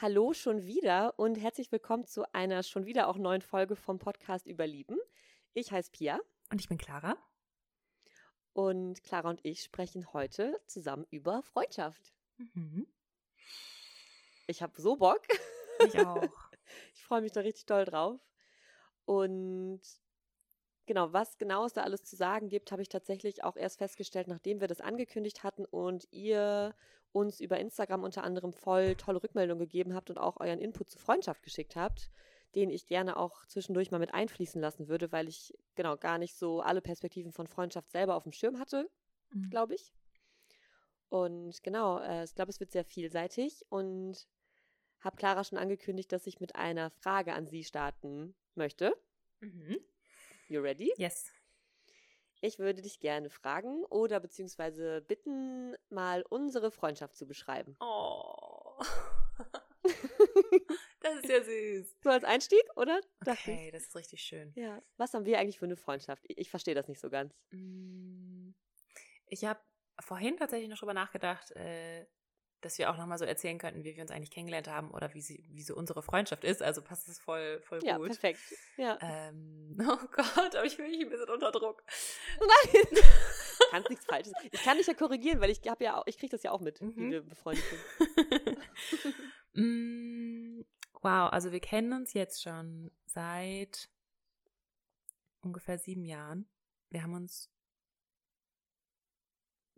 Hallo schon wieder und herzlich willkommen zu einer schon wieder auch neuen Folge vom Podcast Überlieben. Ich heiße Pia. Und ich bin Clara. Und Clara und ich sprechen heute zusammen über Freundschaft. Mhm. Ich habe so Bock. Ich auch. ich freue mich da richtig doll drauf. Und genau, was genau es da alles zu sagen gibt, habe ich tatsächlich auch erst festgestellt, nachdem wir das angekündigt hatten und ihr uns über Instagram unter anderem voll tolle Rückmeldungen gegeben habt und auch euren Input zur Freundschaft geschickt habt, den ich gerne auch zwischendurch mal mit einfließen lassen würde, weil ich genau gar nicht so alle Perspektiven von Freundschaft selber auf dem Schirm hatte, mhm. glaube ich. Und genau, äh, ich glaube, es wird sehr vielseitig und habe Clara schon angekündigt, dass ich mit einer Frage an sie starten möchte. Mhm. You ready? Yes. Ich würde dich gerne fragen oder beziehungsweise bitten, mal unsere Freundschaft zu beschreiben. Oh. das ist ja süß. So als Einstieg, oder? Okay, das ist richtig schön. Ja. Was haben wir eigentlich für eine Freundschaft? Ich, ich verstehe das nicht so ganz. Mm, ich habe vorhin tatsächlich noch drüber nachgedacht, äh, dass wir auch nochmal so erzählen könnten, wie wir uns eigentlich kennengelernt haben oder wie, sie, wie so unsere Freundschaft ist. Also passt es voll, voll ja, gut. Perfekt. Ja, ähm, oh Gott, aber ich fühle mich ein bisschen unter Druck. Nein! Kannst nichts Falsches. Ich kann dich ja korrigieren, weil ich habe ja auch, ich kriege das ja auch mit, mhm. wie wir befreundet sind. mm, wow, also wir kennen uns jetzt schon seit ungefähr sieben Jahren. Wir haben uns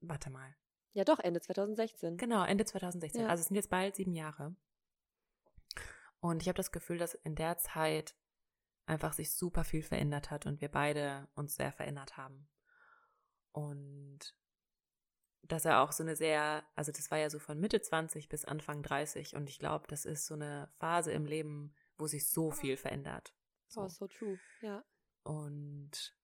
warte mal. Ja, doch, Ende 2016. Genau, Ende 2016. Ja. Also es sind jetzt bald sieben Jahre. Und ich habe das Gefühl, dass in der Zeit einfach sich super viel verändert hat und wir beide uns sehr verändert haben. Und dass er auch so eine sehr, also das war ja so von Mitte 20 bis Anfang 30 und ich glaube, das ist so eine Phase im Leben, wo sich so viel verändert. So. Oh, so true, ja. Und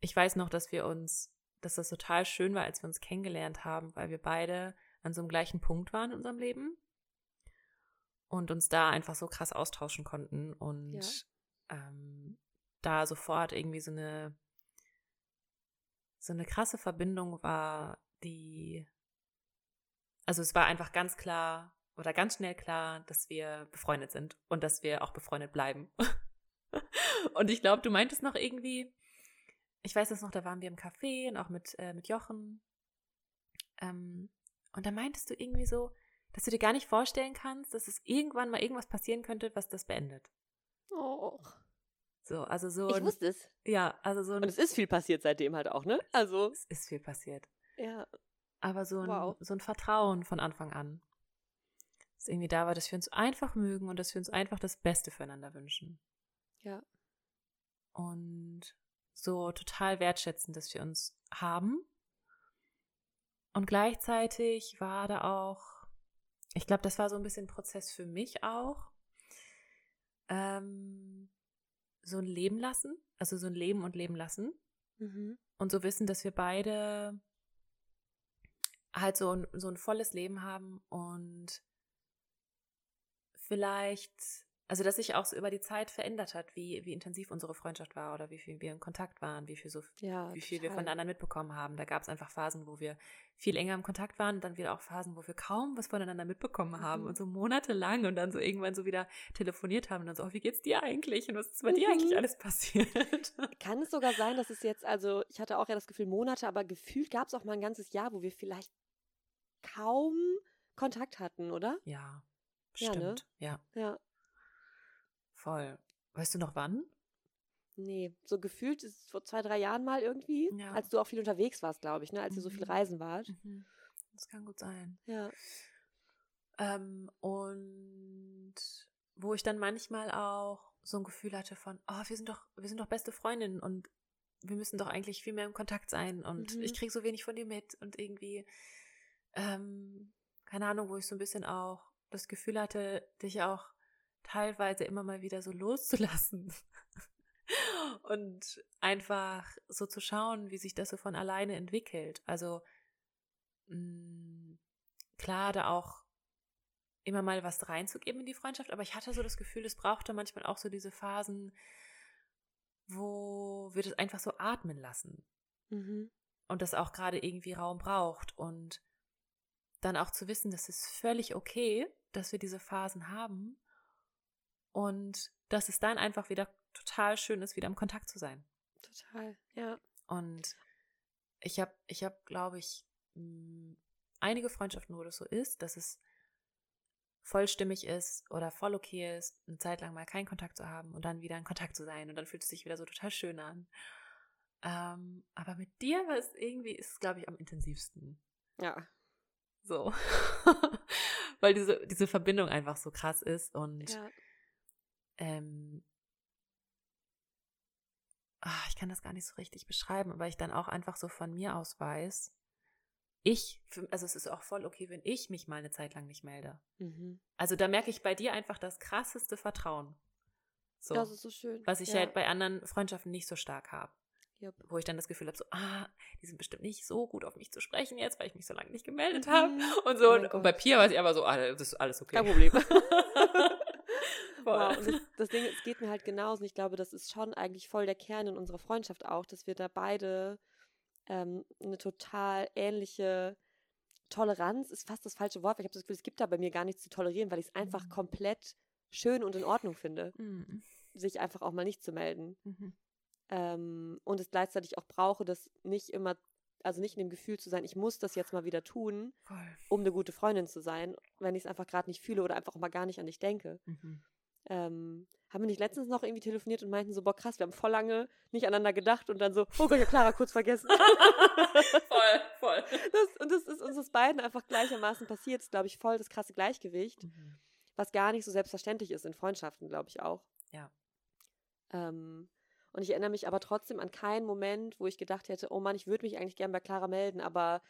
ich weiß noch, dass wir uns dass das total schön war, als wir uns kennengelernt haben, weil wir beide an so einem gleichen Punkt waren in unserem Leben und uns da einfach so krass austauschen konnten und ja. ähm, da sofort irgendwie so eine so eine krasse Verbindung war, die also es war einfach ganz klar oder ganz schnell klar, dass wir befreundet sind und dass wir auch befreundet bleiben. und ich glaube, du meintest noch irgendwie, ich weiß das noch, da waren wir im Café und auch mit, äh, mit Jochen. Ähm, und da meintest du irgendwie so, dass du dir gar nicht vorstellen kannst, dass es irgendwann mal irgendwas passieren könnte, was das beendet. Oh. So, also so. Ich wusste es. Ja, also so. Und es ist viel passiert seitdem halt auch, ne? Also. Es ist viel passiert. Ja. Aber so ein, wow. so ein Vertrauen von Anfang an. Dass irgendwie da war, dass wir uns einfach mögen und dass wir uns einfach das Beste füreinander wünschen. Ja. Und so total wertschätzen, dass wir uns haben. Und gleichzeitig war da auch, ich glaube, das war so ein bisschen Prozess für mich auch, ähm, so ein Leben lassen, also so ein Leben und Leben lassen. Mhm. Und so wissen, dass wir beide halt so ein, so ein volles Leben haben und vielleicht also dass sich auch so über die Zeit verändert hat, wie, wie intensiv unsere Freundschaft war oder wie viel wir in Kontakt waren, wie viel so ja, wie viel wir voneinander mitbekommen haben. Da gab es einfach Phasen, wo wir viel enger im Kontakt waren und dann wieder auch Phasen, wo wir kaum was voneinander mitbekommen haben mhm. und so monatelang und dann so irgendwann so wieder telefoniert haben und dann so, oh, wie geht's dir eigentlich und was ist bei mhm. dir eigentlich mhm. alles passiert? Kann es sogar sein, dass es jetzt, also ich hatte auch ja das Gefühl Monate, aber gefühlt gab es auch mal ein ganzes Jahr, wo wir vielleicht kaum Kontakt hatten, oder? Ja. Stimmt, ja. Ne? ja. ja. Voll. Weißt du noch wann? Nee, so gefühlt ist es vor zwei, drei Jahren mal irgendwie, ja. als du auch viel unterwegs warst, glaube ich, ne? als mhm. ihr so viel mhm. reisen wart. Mhm. Das kann gut sein. Ja. Ähm, und wo ich dann manchmal auch so ein Gefühl hatte von, oh, wir sind doch, wir sind doch beste Freundinnen und wir müssen doch eigentlich viel mehr im Kontakt sein und mhm. ich kriege so wenig von dir mit und irgendwie, ähm, keine Ahnung, wo ich so ein bisschen auch das Gefühl hatte, dich auch teilweise immer mal wieder so loszulassen und einfach so zu schauen, wie sich das so von alleine entwickelt. Also mh, mm, klar, da auch immer mal was reinzugeben in die Freundschaft, aber ich hatte so das Gefühl, es brauchte manchmal auch so diese Phasen, wo wir das einfach so atmen lassen. Mhm. Und das auch gerade irgendwie Raum braucht. Und dann auch zu wissen, das ist völlig okay, dass wir diese Phasen haben und dass es dann einfach wieder total schön ist, wieder im Kontakt zu sein. Total, ja. Und ich habe, ich habe, glaube ich, mh, einige Freundschaften, wo das so ist, dass es vollstimmig ist oder voll okay ist, eine Zeit lang mal keinen Kontakt zu haben und dann wieder in Kontakt zu sein und dann fühlt es sich wieder so total schön an. Ähm, aber mit dir war es irgendwie, ist es, glaube ich, am intensivsten. Ja. So. Weil diese, diese Verbindung einfach so krass ist und Ja. Ähm, ah, ich kann das gar nicht so richtig beschreiben, aber ich dann auch einfach so von mir aus weiß, ich, also es ist auch voll okay, wenn ich mich mal eine Zeit lang nicht melde. Mhm. Also da merke ich bei dir einfach das krasseste Vertrauen. So, Das ist so schön. was ich ja. halt bei anderen Freundschaften nicht so stark habe. Jupp. Wo ich dann das Gefühl habe, so, ah, die sind bestimmt nicht so gut auf mich zu sprechen jetzt, weil ich mich so lange nicht gemeldet habe. Mhm. Und so, Oh und, und bei. Pia war sie aber so, ah, das ist alles okay. Kein Problem. Voll. Wow, und das, das Ding, es geht mir halt genauso. Und ich glaube, das ist schon eigentlich voll der Kern in unserer Freundschaft auch, dass wir da beide ähm, eine total ähnliche Toleranz ist fast das falsche Wort, weil ich habe das Gefühl, es gibt da bei mir gar nichts zu tolerieren, weil ich es einfach Mhm. komplett schön und in Ordnung finde, Mhm. sich einfach auch mal nicht zu melden. Mhm. Ähm, und es gleichzeitig auch brauche, das nicht immer, also nicht in dem Gefühl zu sein, ich muss das jetzt mal wieder tun, Voll. um eine gute Freundin zu sein, wenn ich es einfach gerade nicht fühle oder einfach auch mal gar nicht an dich denke. Mhm. Ähm, haben wir nicht letztens noch irgendwie telefoniert und meinten so, boah krass, wir haben voll lange nicht aneinander gedacht und dann so, oh Gott, ich hab Clara kurz vergessen. voll, voll. das, und das ist uns das beiden einfach gleichermaßen passiert. Ist, glaube ich, voll das krasse Gleichgewicht, Mhm. was gar nicht so selbstverständlich ist in Freundschaften, glaube ich auch. Ja. Ähm, und ich erinnere mich aber trotzdem an keinen Moment, wo ich gedacht hätte, oh Mann, ich würde mich eigentlich gern bei Clara melden, aber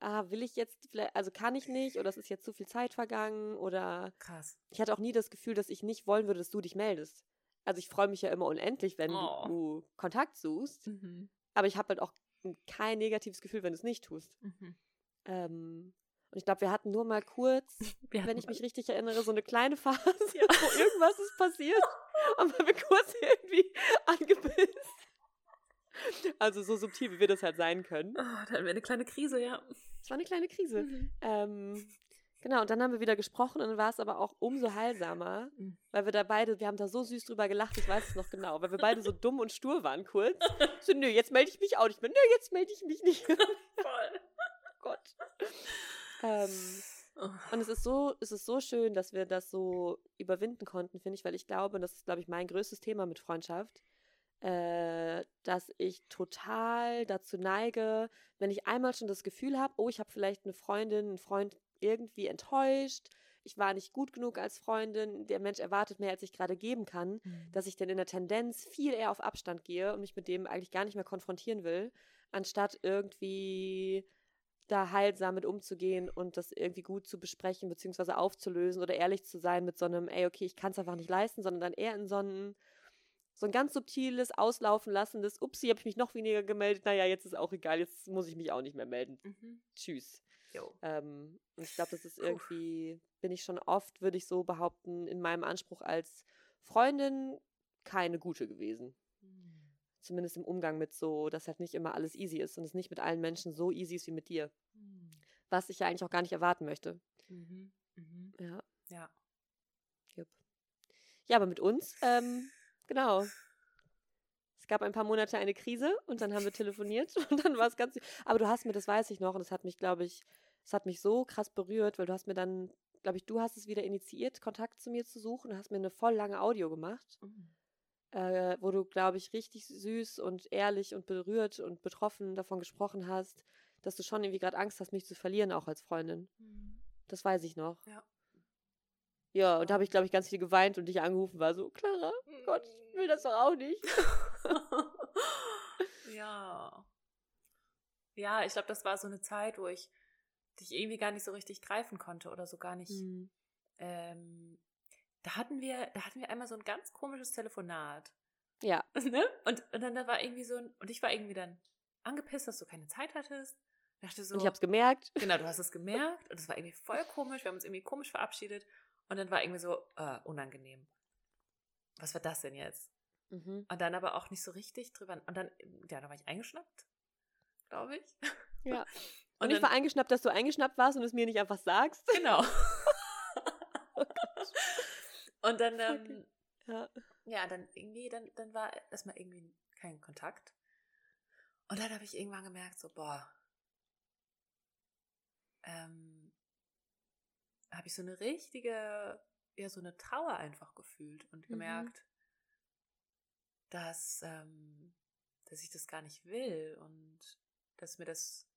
ah, will ich jetzt, vielleicht, also kann ich nicht oder es ist jetzt zu viel Zeit vergangen oder Krass. ich hatte auch nie das Gefühl, dass ich nicht wollen würde, dass du dich meldest. Also ich freue mich ja immer unendlich, wenn Oh. du Kontakt suchst, Mhm. aber ich habe halt auch kein negatives Gefühl, wenn du es nicht tust. Mhm. Ähm, und ich glaube, wir hatten nur mal kurz, Wir wenn ich mich richtig erinnere, so eine kleine Phase, Ja. wo irgendwas ist passiert und haben wir kurz irgendwie angepisst. Also so subtil, wie wir das halt sein können. Oh, da hatten wir eine kleine Krise, ja. Es war eine kleine Krise. Mhm. Ähm, genau, und dann haben wir wieder gesprochen und dann war es aber auch umso heilsamer, Mhm. weil wir da beide, wir haben da so süß drüber gelacht, ich weiß es noch genau, weil wir beide so dumm und stur waren kurz. So, nö, jetzt melde ich mich auch nicht mehr. Nö, jetzt melde ich mich nicht. Voll. Gott. Ähm, Oh. und es ist so, es ist so schön, dass wir das so überwinden konnten, finde ich, weil ich glaube, und das ist, glaube ich, mein größtes Thema mit Freundschaft, äh, dass ich total dazu neige, wenn ich einmal schon das Gefühl habe, oh, ich habe vielleicht eine Freundin, einen Freund irgendwie enttäuscht, ich war nicht gut genug als Freundin, der Mensch erwartet mehr, als ich gerade geben kann, Mhm. dass ich dann in der Tendenz viel eher auf Abstand gehe und mich mit dem eigentlich gar nicht mehr konfrontieren will, anstatt irgendwie da heilsam mit umzugehen und das irgendwie gut zu besprechen beziehungsweise aufzulösen oder ehrlich zu sein mit so einem, ey, okay, ich kann es einfach nicht leisten, sondern dann eher in so ein, so ein ganz subtiles, auslaufen lassendes, upsi, habe ich mich noch weniger gemeldet, naja, jetzt ist auch egal, jetzt muss ich mich auch nicht mehr melden. Mhm. Tschüss. Ähm, und ich glaube, das ist irgendwie, bin ich schon oft, würde ich so behaupten, in meinem Anspruch als Freundin keine gute gewesen. Mhm. Zumindest im Umgang mit so, dass halt nicht immer alles easy ist und es nicht mit allen Menschen so easy ist wie mit dir. Mhm. Was ich ja eigentlich auch gar nicht erwarten möchte. Mhm. Mhm. Ja, Ja. jupp. Ja, aber mit uns, ähm, genau. Es gab ein paar Monate eine Krise und dann haben wir telefoniert und dann war es ganz. Aber du hast mir, das weiß ich noch, und das hat mich, glaube ich, es hat mich so krass berührt, weil du hast mir dann, glaube ich, du hast es wieder initiiert, Kontakt zu mir zu suchen, du hast mir eine voll lange Audio gemacht. Mhm. äh, wo du, glaube ich, richtig süß und ehrlich und berührt und betroffen davon gesprochen hast, dass du schon irgendwie gerade Angst hast, mich zu verlieren, auch als Freundin. Mhm. Das weiß ich noch. Ja. Ja, und da habe ich, glaube ich, ganz viel geweint und dich angerufen, war so, Clara, Gott, ich will das doch auch nicht. ja. Ja, ich glaube, das war so eine Zeit, wo ich dich irgendwie gar nicht so richtig greifen konnte oder so gar nicht. Hm. Ähm, da hatten wir, da hatten wir einmal so ein ganz komisches Telefonat. Ja, Ne? Und, und dann da war irgendwie so ein, und ich war irgendwie dann angepisst, dass du keine Zeit hattest. Dachte so, und ich habe es gemerkt. genau, du hast es gemerkt und es war irgendwie voll komisch. Wir haben uns irgendwie komisch verabschiedet und dann war irgendwie so äh, unangenehm. Was war das denn jetzt? Mhm. Und dann aber auch nicht so richtig drüber. Und dann, ja, da war ich eingeschnappt, glaube ich. Ja. Und, ich war eingeschnappt, dass du eingeschnappt warst und es mir nicht einfach sagst. Genau. oh und dann, ähm, ja. ja, dann irgendwie, dann, dann war erstmal irgendwie kein Kontakt. Und dann habe ich irgendwann gemerkt, so, boah, ähm, habe ich so eine richtige, ja, so eine Trauer einfach gefühlt und mhm. gemerkt, mhm. dass, ähm, dass ich das gar nicht will und dass mir das,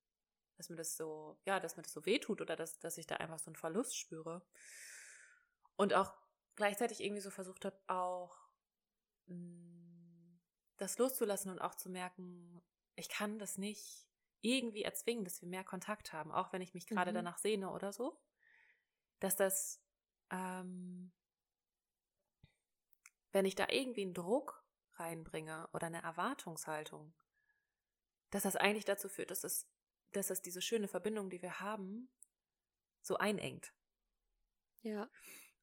dass mir das so, ja, dass mir das so wehtut oder dass, dass ich da einfach so einen Verlust spüre. Und auch gleichzeitig irgendwie so versucht habe, auch mh, mm, das loszulassen und auch zu merken, ich kann das nicht irgendwie erzwingen, dass wir mehr Kontakt haben, auch wenn ich mich gerade mhm. danach sehne oder so, dass das, ähm, wenn ich da irgendwie einen Druck reinbringe oder eine Erwartungshaltung, dass das eigentlich dazu führt, dass es, dass es diese schöne Verbindung, die wir haben, so einengt. Ja.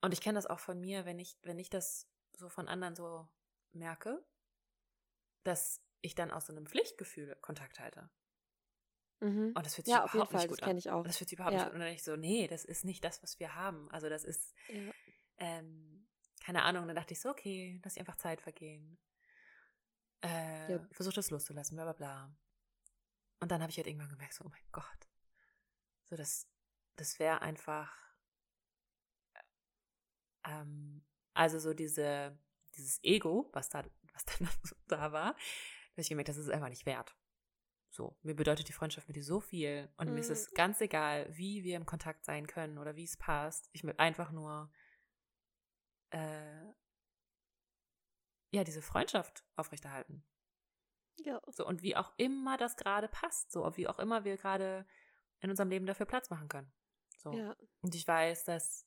Und ich kenne das auch von mir, wenn ich, wenn ich das so von anderen so merke, dass ich dann aus so einem Pflichtgefühl Kontakt halte. Mhm. Und das fühlt sich ja, auf jeden Fall, das kenne ich auch. Das fühlt sich überhaupt ja. nicht gut an. Und dann ich so, nee, das ist nicht das, was wir haben. Also das ist, ja. ähm, keine Ahnung. Und dann dachte ich so, okay, lass ich einfach Zeit vergehen. Äh, ja. Versuch das loszulassen, bla bla bla. Und dann habe ich halt irgendwann gemerkt, so, oh mein Gott. So, das, das wäre einfach, ähm, also so diese, dieses Ego, was da, was dann da war, habe ich gemerkt, das ist einfach nicht wert. So, mir bedeutet die Freundschaft mit dir so viel und mhm. mir ist es mhm. ganz egal, wie wir im Kontakt sein können oder wie es passt. Ich will einfach nur äh, ja diese Freundschaft aufrechterhalten. Ja. So und wie auch immer das gerade passt, so wie auch immer wir gerade in unserem Leben dafür Platz machen können. So. Ja. Und ich weiß, dass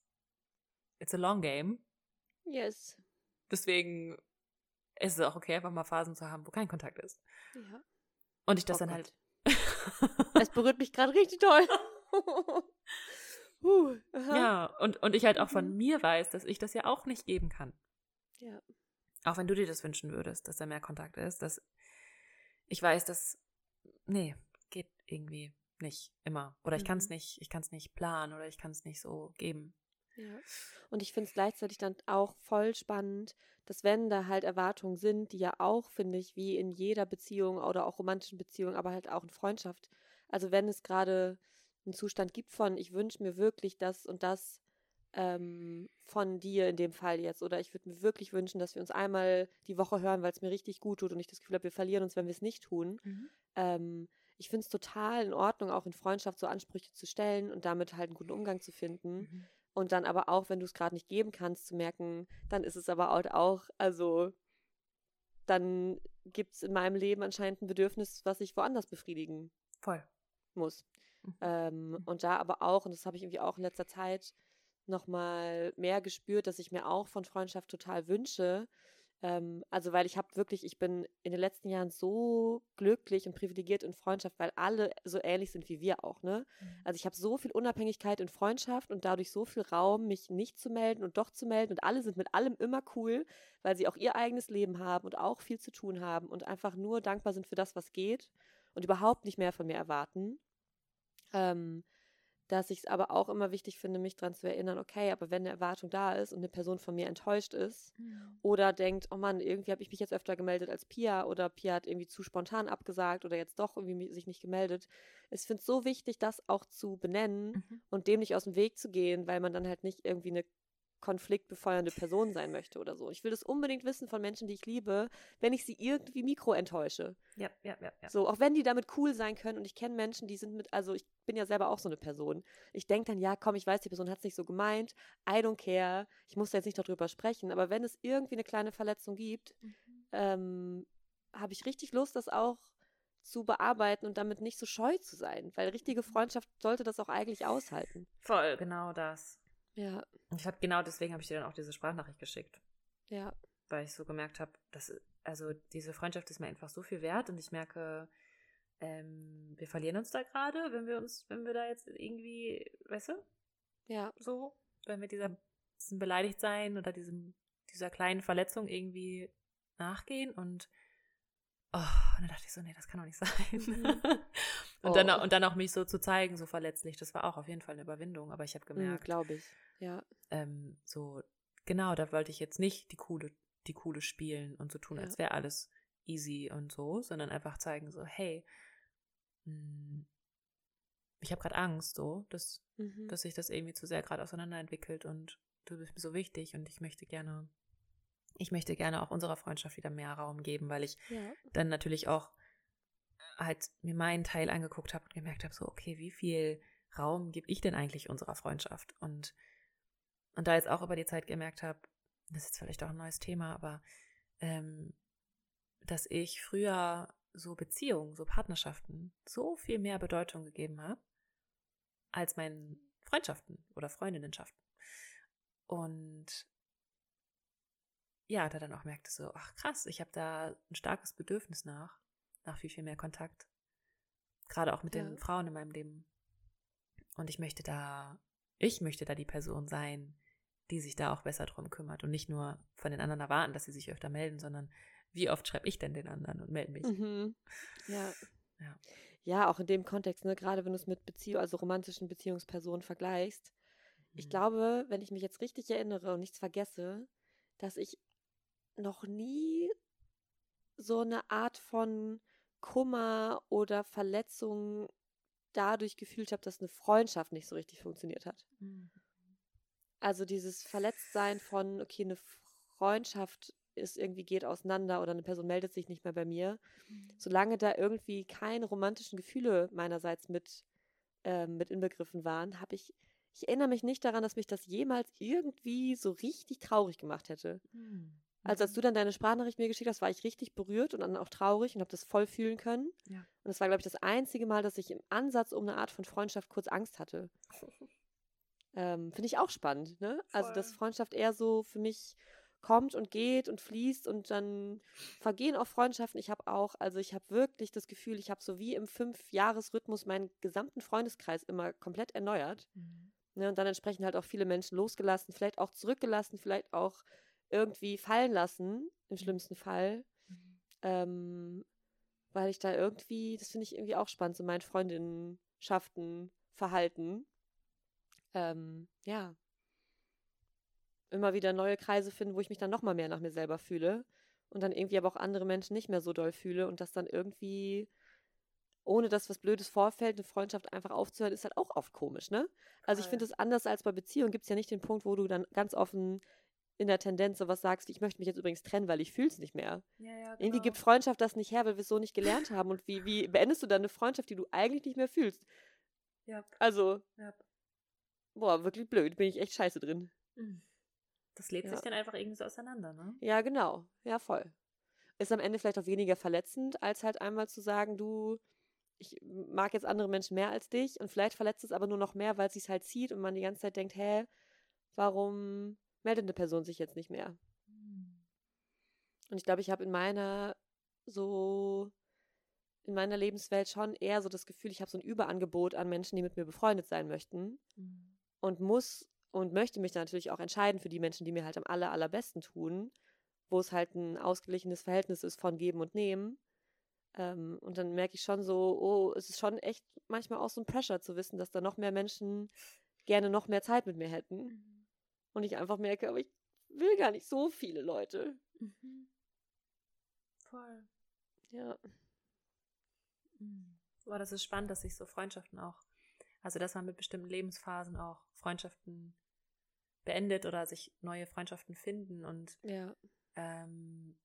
it's a long game. Yes. Deswegen ist es auch okay, einfach mal Phasen zu haben, wo kein Kontakt ist. Ja. Und ich das oh dann halt. es berührt mich gerade richtig toll. uh, ja, und, und ich halt auch von mhm. mir weiß, dass ich das ja auch nicht geben kann. Ja. Auch wenn du dir das wünschen würdest, dass da mehr Kontakt ist, dass ich weiß, dass, nee, geht irgendwie nicht immer. Oder ich mhm. kann es nicht, ich kann es nicht planen oder ich kann es nicht so geben. Ja. Und ich finde es gleichzeitig dann auch voll spannend, dass wenn da halt Erwartungen sind, die ja auch, finde ich, wie in jeder Beziehung oder auch romantischen Beziehung, aber halt auch in Freundschaft. Also wenn es gerade einen Zustand gibt von, ich wünsche mir wirklich das und das ähm, von dir in dem Fall jetzt. Oder ich würde mir wirklich wünschen, dass wir uns einmal die Woche hören, weil es mir richtig gut tut und ich das Gefühl habe, wir verlieren uns, wenn wir es nicht tun. Mhm. Ähm, ich finde es total in Ordnung, auch in Freundschaft so Ansprüche zu stellen und damit halt einen guten Umgang zu finden. Mhm. Und dann aber auch, wenn du es gerade nicht geben kannst, zu merken, dann ist es aber halt auch, also dann gibt es in meinem Leben anscheinend ein Bedürfnis, was ich woanders befriedigen Voll. muss. Mhm. Ähm, und da aber auch, und das habe ich irgendwie auch in letzter Zeit nochmal mehr gespürt, dass ich mir auch von Freundschaft total wünsche, ähm, also weil ich habe wirklich, ich bin in den letzten Jahren so glücklich und privilegiert in Freundschaft, weil alle so ähnlich sind wie wir auch, ne? Mhm. Also ich habe so viel Unabhängigkeit in Freundschaft und dadurch so viel Raum, mich nicht zu melden und doch zu melden und alle sind mit allem immer cool, weil sie auch ihr eigenes Leben haben und auch viel zu tun haben und einfach nur dankbar sind für das, was geht und überhaupt nicht mehr von mir erwarten. Ähm, dass ich es aber auch immer wichtig finde, mich daran zu erinnern, okay, aber wenn eine Erwartung da ist und eine Person von mir enttäuscht ist mhm. oder denkt, oh Mann, irgendwie habe ich mich jetzt öfter gemeldet als Pia oder Pia hat irgendwie zu spontan abgesagt oder jetzt doch irgendwie sich nicht gemeldet. Ich finde es so wichtig, das auch zu benennen mhm. und dem nicht aus dem Weg zu gehen, weil man dann halt nicht irgendwie eine konfliktbefeuernde Person sein möchte oder so. Ich will das unbedingt wissen von Menschen, die ich liebe, wenn ich sie irgendwie mikro enttäusche. Ja, ja, ja, ja. So, auch wenn die damit cool sein können und ich kenne Menschen, die sind mit, also ich bin ja selber auch so eine Person. Ich denke dann, ja, komm, ich weiß, die Person hat es nicht so gemeint, I don't care, ich muss da jetzt nicht darüber sprechen, aber wenn es irgendwie eine kleine Verletzung gibt, mhm. ähm, habe ich richtig Lust, das auch zu bearbeiten und damit nicht so scheu zu sein, weil richtige mhm. Freundschaft sollte das auch eigentlich aushalten. Voll, genau das. Ja. Ich habe genau deswegen habe ich dir dann auch diese Sprachnachricht geschickt. Ja. Weil ich so gemerkt habe, dass also diese Freundschaft ist mir einfach so viel wert und ich merke, ähm, wir verlieren uns da gerade, wenn wir uns, wenn wir da jetzt irgendwie, weißt du? Ja. So, wenn wir dieser diesem Beleidigtsein oder diesem, dieser kleinen Verletzung irgendwie nachgehen und oh, und dann dachte ich so, nee, das kann doch nicht sein. Mhm. Und, Oh. dann, und dann auch mich so zu zeigen, so verletzlich, das war auch auf jeden Fall eine Überwindung. Aber ich habe Mhm, gemerkt, Glaube ich. Ja. ähm, so, genau, da wollte ich jetzt nicht die coole, die coole spielen und so tun, Ja. als wäre alles easy und so, sondern einfach zeigen, so, hey, mh, ich habe gerade Angst, so, dass, Mhm. dass sich das irgendwie zu sehr gerade auseinanderentwickelt und du bist mir so wichtig und ich möchte gerne, ich möchte gerne auch unserer Freundschaft wieder mehr Raum geben, weil ich ja. dann natürlich auch halt mir meinen Teil angeguckt habe und gemerkt habe, so, okay, wie viel Raum gebe ich denn eigentlich unserer Freundschaft? Und, und da jetzt auch über die Zeit gemerkt habe, das ist jetzt vielleicht auch ein neues Thema, aber ähm, dass ich früher so Beziehungen, so Partnerschaften so viel mehr Bedeutung gegeben habe als meinen Freundschaften oder Freundinnenschaften. Und ja, da dann auch merkte so, ach krass, ich habe da ein starkes Bedürfnis nach, nach viel, viel mehr Kontakt. Gerade auch mit Ja. den Frauen in meinem Leben. Und ich möchte da, ich möchte da die Person sein, die sich da auch besser drum kümmert und nicht nur von den anderen erwarten, dass sie sich öfter melden, sondern wie oft schreibe ich denn den anderen und melde mich? Mhm. Ja. Ja. Ja, auch in dem Kontext, ne, gerade wenn du es mit Beziehung, also romantischen Beziehungspersonen vergleichst. Ich Mhm. glaube, wenn ich mich jetzt richtig erinnere und nichts vergesse, dass ich noch nie so eine Art von Kummer oder Verletzung dadurch gefühlt habe, dass eine Freundschaft nicht so richtig funktioniert hat. Mhm. Also dieses Verletztsein von, okay, eine Freundschaft ist irgendwie geht auseinander oder eine Person meldet sich nicht mehr bei mir. Solange da irgendwie keine romantischen Gefühle meinerseits mit, ähm, mit inbegriffen waren, habe ich, ich erinnere mich nicht daran, dass mich das jemals irgendwie so richtig traurig gemacht hätte. Mhm. Also als du dann deine Sprachnachricht mir geschickt hast, war ich richtig berührt und dann auch traurig und habe das voll fühlen können. Ja. Und das war, glaube ich, das einzige Mal, dass ich im Ansatz um eine Art von Freundschaft kurz Angst hatte. Ähm, Finde ich auch spannend, ne? Also, dass Voll. Freundschaft eher so für mich kommt und geht und fließt und dann vergehen auch Freundschaften. Ich habe auch, also ich habe wirklich das Gefühl, ich habe so wie im Fünf-Jahres-Rhythmus meinen gesamten Freundeskreis immer komplett erneuert. Mhm. Ne? Und dann entsprechend halt auch viele Menschen losgelassen, vielleicht auch zurückgelassen, vielleicht auch irgendwie fallen lassen, im schlimmsten Fall. Mhm. Ähm, weil ich da irgendwie, das finde ich irgendwie auch spannend, so mein Freundinnenschaften, Verhalten. Ähm, ja. Immer wieder neue Kreise finden, wo ich mich dann nochmal mehr nach mir selber fühle. Und dann irgendwie aber auch andere Menschen nicht mehr so doll fühle und das dann irgendwie, ohne dass was Blödes vorfällt, eine Freundschaft einfach aufzuhören, ist halt auch oft komisch, ne? Also ich finde es anders als bei Beziehungen, gibt es ja nicht den Punkt, wo du dann ganz offen in der Tendenz sowas sagst, wie ich möchte mich jetzt übrigens trennen, weil ich fühle es nicht mehr. Ja, ja, Irgendwie genau. gibt Freundschaft das nicht her, weil wir es so nicht gelernt haben. Und wie, wie beendest du dann eine Freundschaft, die du eigentlich nicht mehr fühlst? Ja, Also, ja. boah, wirklich blöd, bin ich echt scheiße drin. Mhm. Das lebt sich dann einfach irgendwie so auseinander, ne? Ja, genau. Ja, voll. Ist am Ende vielleicht auch weniger verletzend, als halt einmal zu sagen, du, ich mag jetzt andere Menschen mehr als dich und vielleicht verletzt es aber nur noch mehr, weil es sich halt zieht und man die ganze Zeit denkt, hä, warum meldet eine Person sich jetzt nicht mehr? Mhm. Und ich glaube, ich habe in meiner so in meiner Lebenswelt schon eher so das Gefühl, ich habe so ein Überangebot an Menschen, die mit mir befreundet sein möchten Mhm. und muss und möchte mich dann natürlich auch entscheiden für die Menschen, die mir halt am aller, allerbesten tun, wo es halt ein ausgeglichenes Verhältnis ist von Geben und Nehmen. Ähm, und dann merke ich schon so, oh, es ist schon echt manchmal auch so ein Pressure zu wissen, dass da noch mehr Menschen gerne noch mehr Zeit mit mir hätten. Mhm. Und ich einfach merke, aber ich will gar nicht so viele Leute. Mhm. Voll. Ja. Mhm. Boah, das ist spannend, dass sich so Freundschaften auch, also dass man mit bestimmten Lebensphasen auch Freundschaften beendet oder sich neue Freundschaften finden. Und Ja. ähm,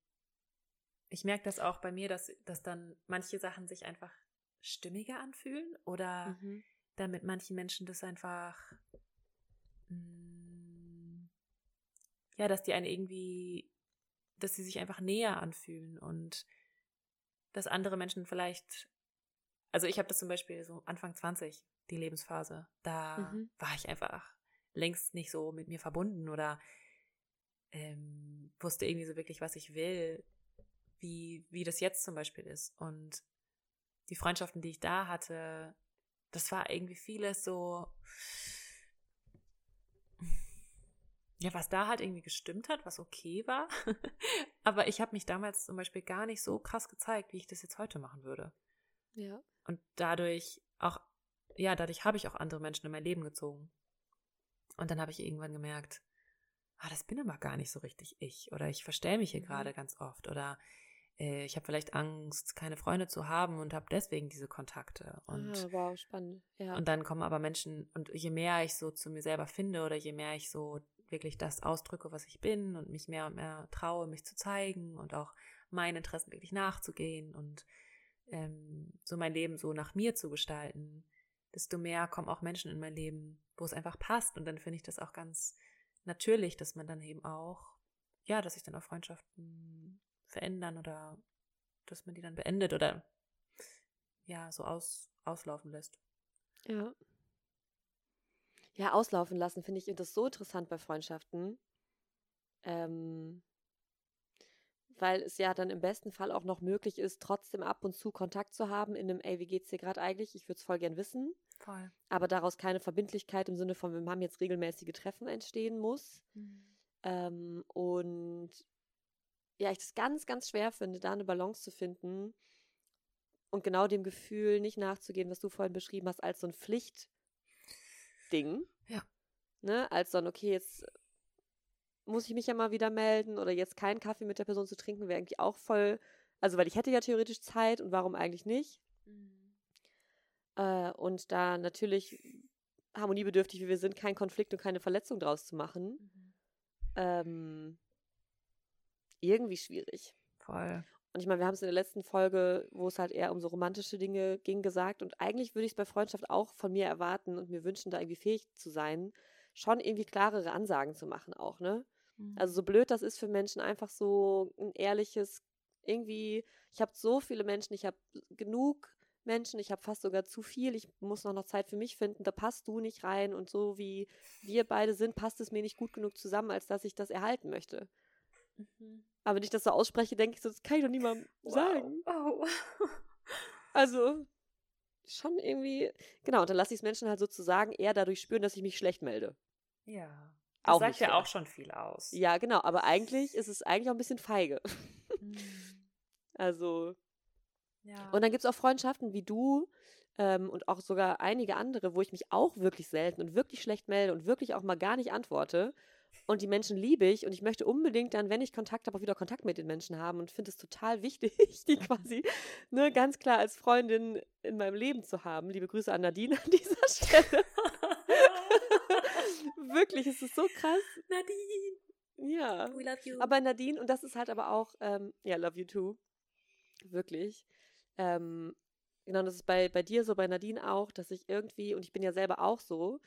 ich merke das auch bei mir, dass, dass dann manche Sachen sich einfach stimmiger anfühlen oder Mhm. dann mit manchen Menschen das einfach, mh, ja, dass die einen irgendwie, dass sie sich einfach näher anfühlen und dass andere Menschen vielleicht, also ich habe das zum Beispiel so Anfang 20, die Lebensphase, da Mhm. war ich einfach längst nicht so mit mir verbunden oder ähm, wusste irgendwie so wirklich, was ich will, wie, wie das jetzt zum Beispiel ist. Und die Freundschaften, die ich da hatte, das war irgendwie vieles so, ja, was da halt irgendwie gestimmt hat, was okay war. Aber ich habe mich damals zum Beispiel gar nicht so krass gezeigt, wie ich das jetzt heute machen würde. Ja. Und dadurch auch, ja, dadurch habe ich auch andere Menschen in mein Leben gezogen. Und dann habe ich irgendwann gemerkt, ah, das bin aber gar nicht so richtig ich. Oder ich verstelle mich hier mhm. gerade ganz oft. Oder äh, ich habe vielleicht Angst, keine Freunde zu haben und habe deswegen diese Kontakte. Und, ah, wow, spannend. Ja. Und dann kommen aber Menschen, und je mehr ich so zu mir selber finde oder je mehr ich so wirklich das ausdrücke, was ich bin und mich mehr und mehr traue, mich zu zeigen und auch meinen Interessen wirklich nachzugehen und ähm, so mein Leben so nach mir zu gestalten, desto mehr kommen auch Menschen in mein Leben, wo es einfach passt. Und dann finde ich das auch ganz natürlich, dass man dann eben auch, ja, dass sich dann auch Freundschaften verändern oder dass man die dann beendet oder ja, so aus, auslaufen lässt. Ja. Ja, auslaufen lassen finde ich das so interessant bei Freundschaften. Ähm, weil es ja dann im besten Fall auch noch möglich ist, trotzdem ab und zu Kontakt zu haben in einem, ey, wie geht's dir gerade eigentlich? Ich würde es voll gern wissen. Voll. Aber daraus keine Verbindlichkeit im Sinne von, wir haben jetzt regelmäßige Treffen entstehen muss. Mhm. Ähm, und ja, ich das ganz, ganz schwer finde, da eine Balance zu finden und genau dem Gefühl nicht nachzugehen, was du vorhin beschrieben hast, als so ein Pflichtding. Ja. Ne, als so ein, okay, jetzt muss ich mich ja mal wieder melden oder jetzt keinen Kaffee mit der Person zu trinken, wäre irgendwie auch voll, also weil ich hätte ja theoretisch Zeit und warum eigentlich nicht? Mhm. Äh, und da natürlich harmoniebedürftig, wie wir sind, keinen Konflikt und keine Verletzung draus zu machen. Mhm. Ähm, irgendwie schwierig. Voll. Und ich meine, wir haben es in der letzten Folge, wo es halt eher um so romantische Dinge ging, gesagt. Und eigentlich würde ich es bei Freundschaft auch von mir erwarten und mir wünschen, da irgendwie fähig zu sein, schon irgendwie klarere Ansagen zu machen auch, ne? Mhm. Also so blöd das ist für Menschen, einfach so ein ehrliches, irgendwie, ich habe so viele Menschen, ich habe genug Menschen, ich habe fast sogar zu viel, ich muss noch, noch Zeit für mich finden, da passt du nicht rein und so wie wir beide sind, passt es mir nicht gut genug zusammen, als dass ich das erhalten möchte. Mhm. Aber wenn ich das so ausspreche, denke ich so, das kann ich doch niemandem wow. sagen. Oh. also, schon irgendwie, genau, und dann lasse ich es Menschen halt sozusagen eher dadurch spüren, dass ich mich schlecht melde. Ja. Das auch sagt ja auch schon viel aus. Ja, genau, aber eigentlich ist es eigentlich auch ein bisschen feige. Mhm. also. Ja. Und dann gibt es auch Freundschaften wie du ähm, und auch sogar einige andere, wo ich mich auch wirklich selten und wirklich schlecht melde und wirklich auch mal gar nicht antworte. Und die Menschen liebe ich und ich möchte unbedingt dann, wenn ich Kontakt habe, auch wieder Kontakt mit den Menschen haben und finde es total wichtig, die quasi ne, ganz klar als Freundin in meinem Leben zu haben. Liebe Grüße an Nadine an dieser Stelle. Wirklich, es ist so krass. Nadine! Ja. We love you. Aber Nadine, und das ist halt aber auch, ähm, ja, love you too. Wirklich. Ähm, genau, das ist bei, bei dir so, bei Nadine auch, dass ich irgendwie, und ich bin ja selber auch so,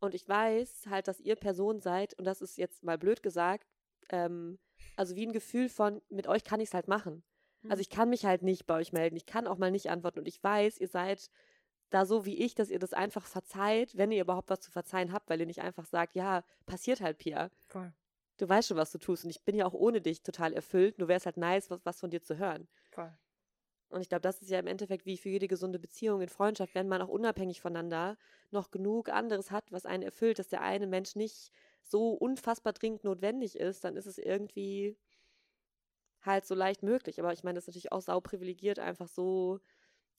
und ich weiß halt, dass ihr Person seid, und das ist jetzt mal blöd gesagt, ähm, also wie ein Gefühl von, mit euch kann ich es halt machen. Also mhm. Also ich kann mich halt nicht bei euch melden, ich kann auch mal nicht antworten und ich weiß, ihr seid da so wie ich, dass ihr das einfach verzeiht, wenn ihr überhaupt was zu verzeihen habt, weil ihr nicht einfach sagt, ja, passiert halt, Pia. Voll. Du weißt schon, was du tust und ich bin ja auch ohne dich total erfüllt, nur wäre es halt nice, was, was von dir zu hören. Voll. Und ich glaube, das ist ja im Endeffekt wie für jede gesunde Beziehung in Freundschaft, wenn man auch unabhängig voneinander noch genug anderes hat, was einen erfüllt, dass der eine Mensch nicht so unfassbar dringend notwendig ist, dann ist es irgendwie halt so leicht möglich. Aber ich meine, das ist natürlich auch sau privilegiert, einfach so,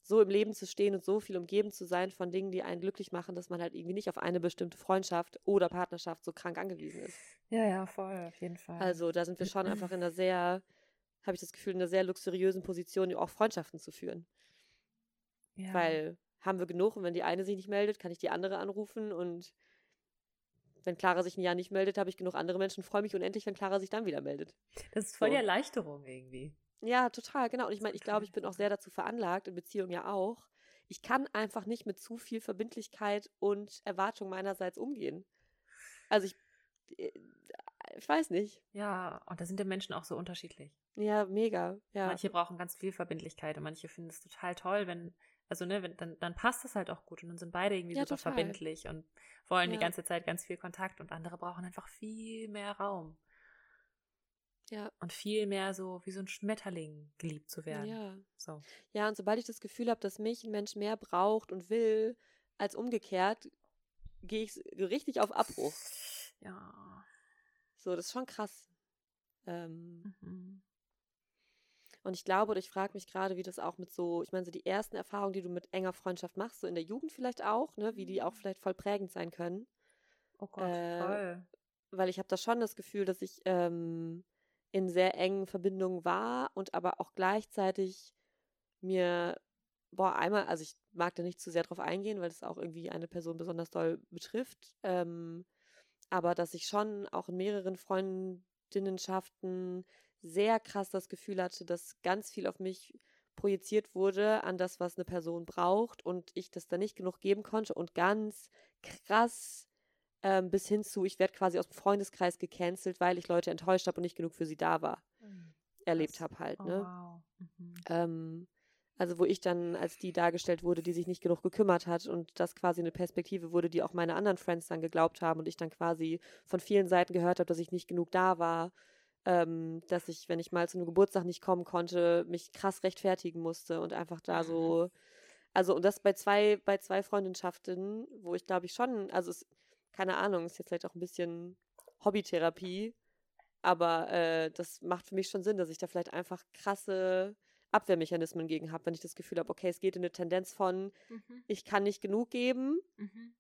so im Leben zu stehen und so viel umgeben zu sein von Dingen, die einen glücklich machen, dass man halt irgendwie nicht auf eine bestimmte Freundschaft oder Partnerschaft so krank angewiesen ist. Ja, ja, voll, auf jeden Fall. Also da sind wir schon einfach in einer sehr habe ich das Gefühl, in einer sehr luxuriösen Position, auch Freundschaften zu führen. Ja. Weil haben wir genug und wenn die eine sich nicht meldet, kann ich die andere anrufen und wenn Clara sich ein Jahr nicht meldet, habe ich genug andere Menschen, freue mich unendlich, wenn Clara sich dann wieder meldet. Das ist voll so. die Erleichterung irgendwie. Ja, total, genau. Und ich meine, ich glaube, ich bin auch sehr dazu veranlagt, in Beziehungen ja auch. Ich kann einfach nicht mit zu viel Verbindlichkeit und Erwartung meinerseits umgehen. Also ich, äh, ich weiß nicht. Ja, und da sind die Menschen auch so unterschiedlich. Ja, mega. Ja. Manche brauchen ganz viel Verbindlichkeit und manche finden es total toll, wenn, also ne, wenn, dann, dann passt es halt auch gut und dann sind beide irgendwie ja, super total. verbindlich und wollen ja. die ganze Zeit ganz viel Kontakt und andere brauchen einfach viel mehr Raum. Ja. Und viel mehr so wie so ein Schmetterling geliebt zu werden. Ja. So. Ja, und sobald ich das Gefühl habe, dass mich ein Mensch mehr braucht und will, als umgekehrt, gehe ich richtig auf Abbruch. Ja. So, das ist schon krass. Ähm, mhm. Und ich glaube, oder ich frage mich gerade, wie das auch mit so, ich meine, so die ersten Erfahrungen, die du mit enger Freundschaft machst, so in der Jugend vielleicht auch, ne, wie die auch Mhm. vielleicht voll prägend sein können. Oh Gott, Äh, voll. Weil ich habe da schon das Gefühl, dass ich ähm, in sehr engen Verbindungen war und aber auch gleichzeitig mir, boah, einmal, also ich mag da nicht zu sehr drauf eingehen, weil es auch irgendwie eine Person besonders doll betrifft, ähm, aber dass ich schon auch in mehreren Freundinnenschaften sehr krass das Gefühl hatte, dass ganz viel auf mich projiziert wurde an das, was eine Person braucht und ich das dann nicht genug geben konnte und ganz krass ähm, bis hin zu, ich werde quasi aus dem Freundeskreis gecancelt, weil ich Leute enttäuscht habe und nicht genug für sie da war, Mhm. erlebt habe halt, Oh, ne? wow. Mhm. Ähm, also wo ich dann als die dargestellt wurde, die sich nicht genug gekümmert hat und das quasi eine Perspektive wurde, die auch meine anderen Friends dann geglaubt haben und ich dann quasi von vielen Seiten gehört habe, dass ich nicht genug da war, ähm, dass ich, wenn ich mal zu einem Geburtstag nicht kommen konnte, mich krass rechtfertigen musste und einfach da Mhm. so, also und das bei zwei, bei zwei Freundschaften, wo ich glaube ich schon, also es, keine Ahnung, ist jetzt vielleicht auch ein bisschen Hobbytherapie, aber äh, das macht für mich schon Sinn, dass ich da vielleicht einfach krasse Abwehrmechanismen gegen habe, wenn ich das Gefühl habe, okay, es geht in eine Tendenz von, Mhm. ich kann nicht genug geben, Mhm.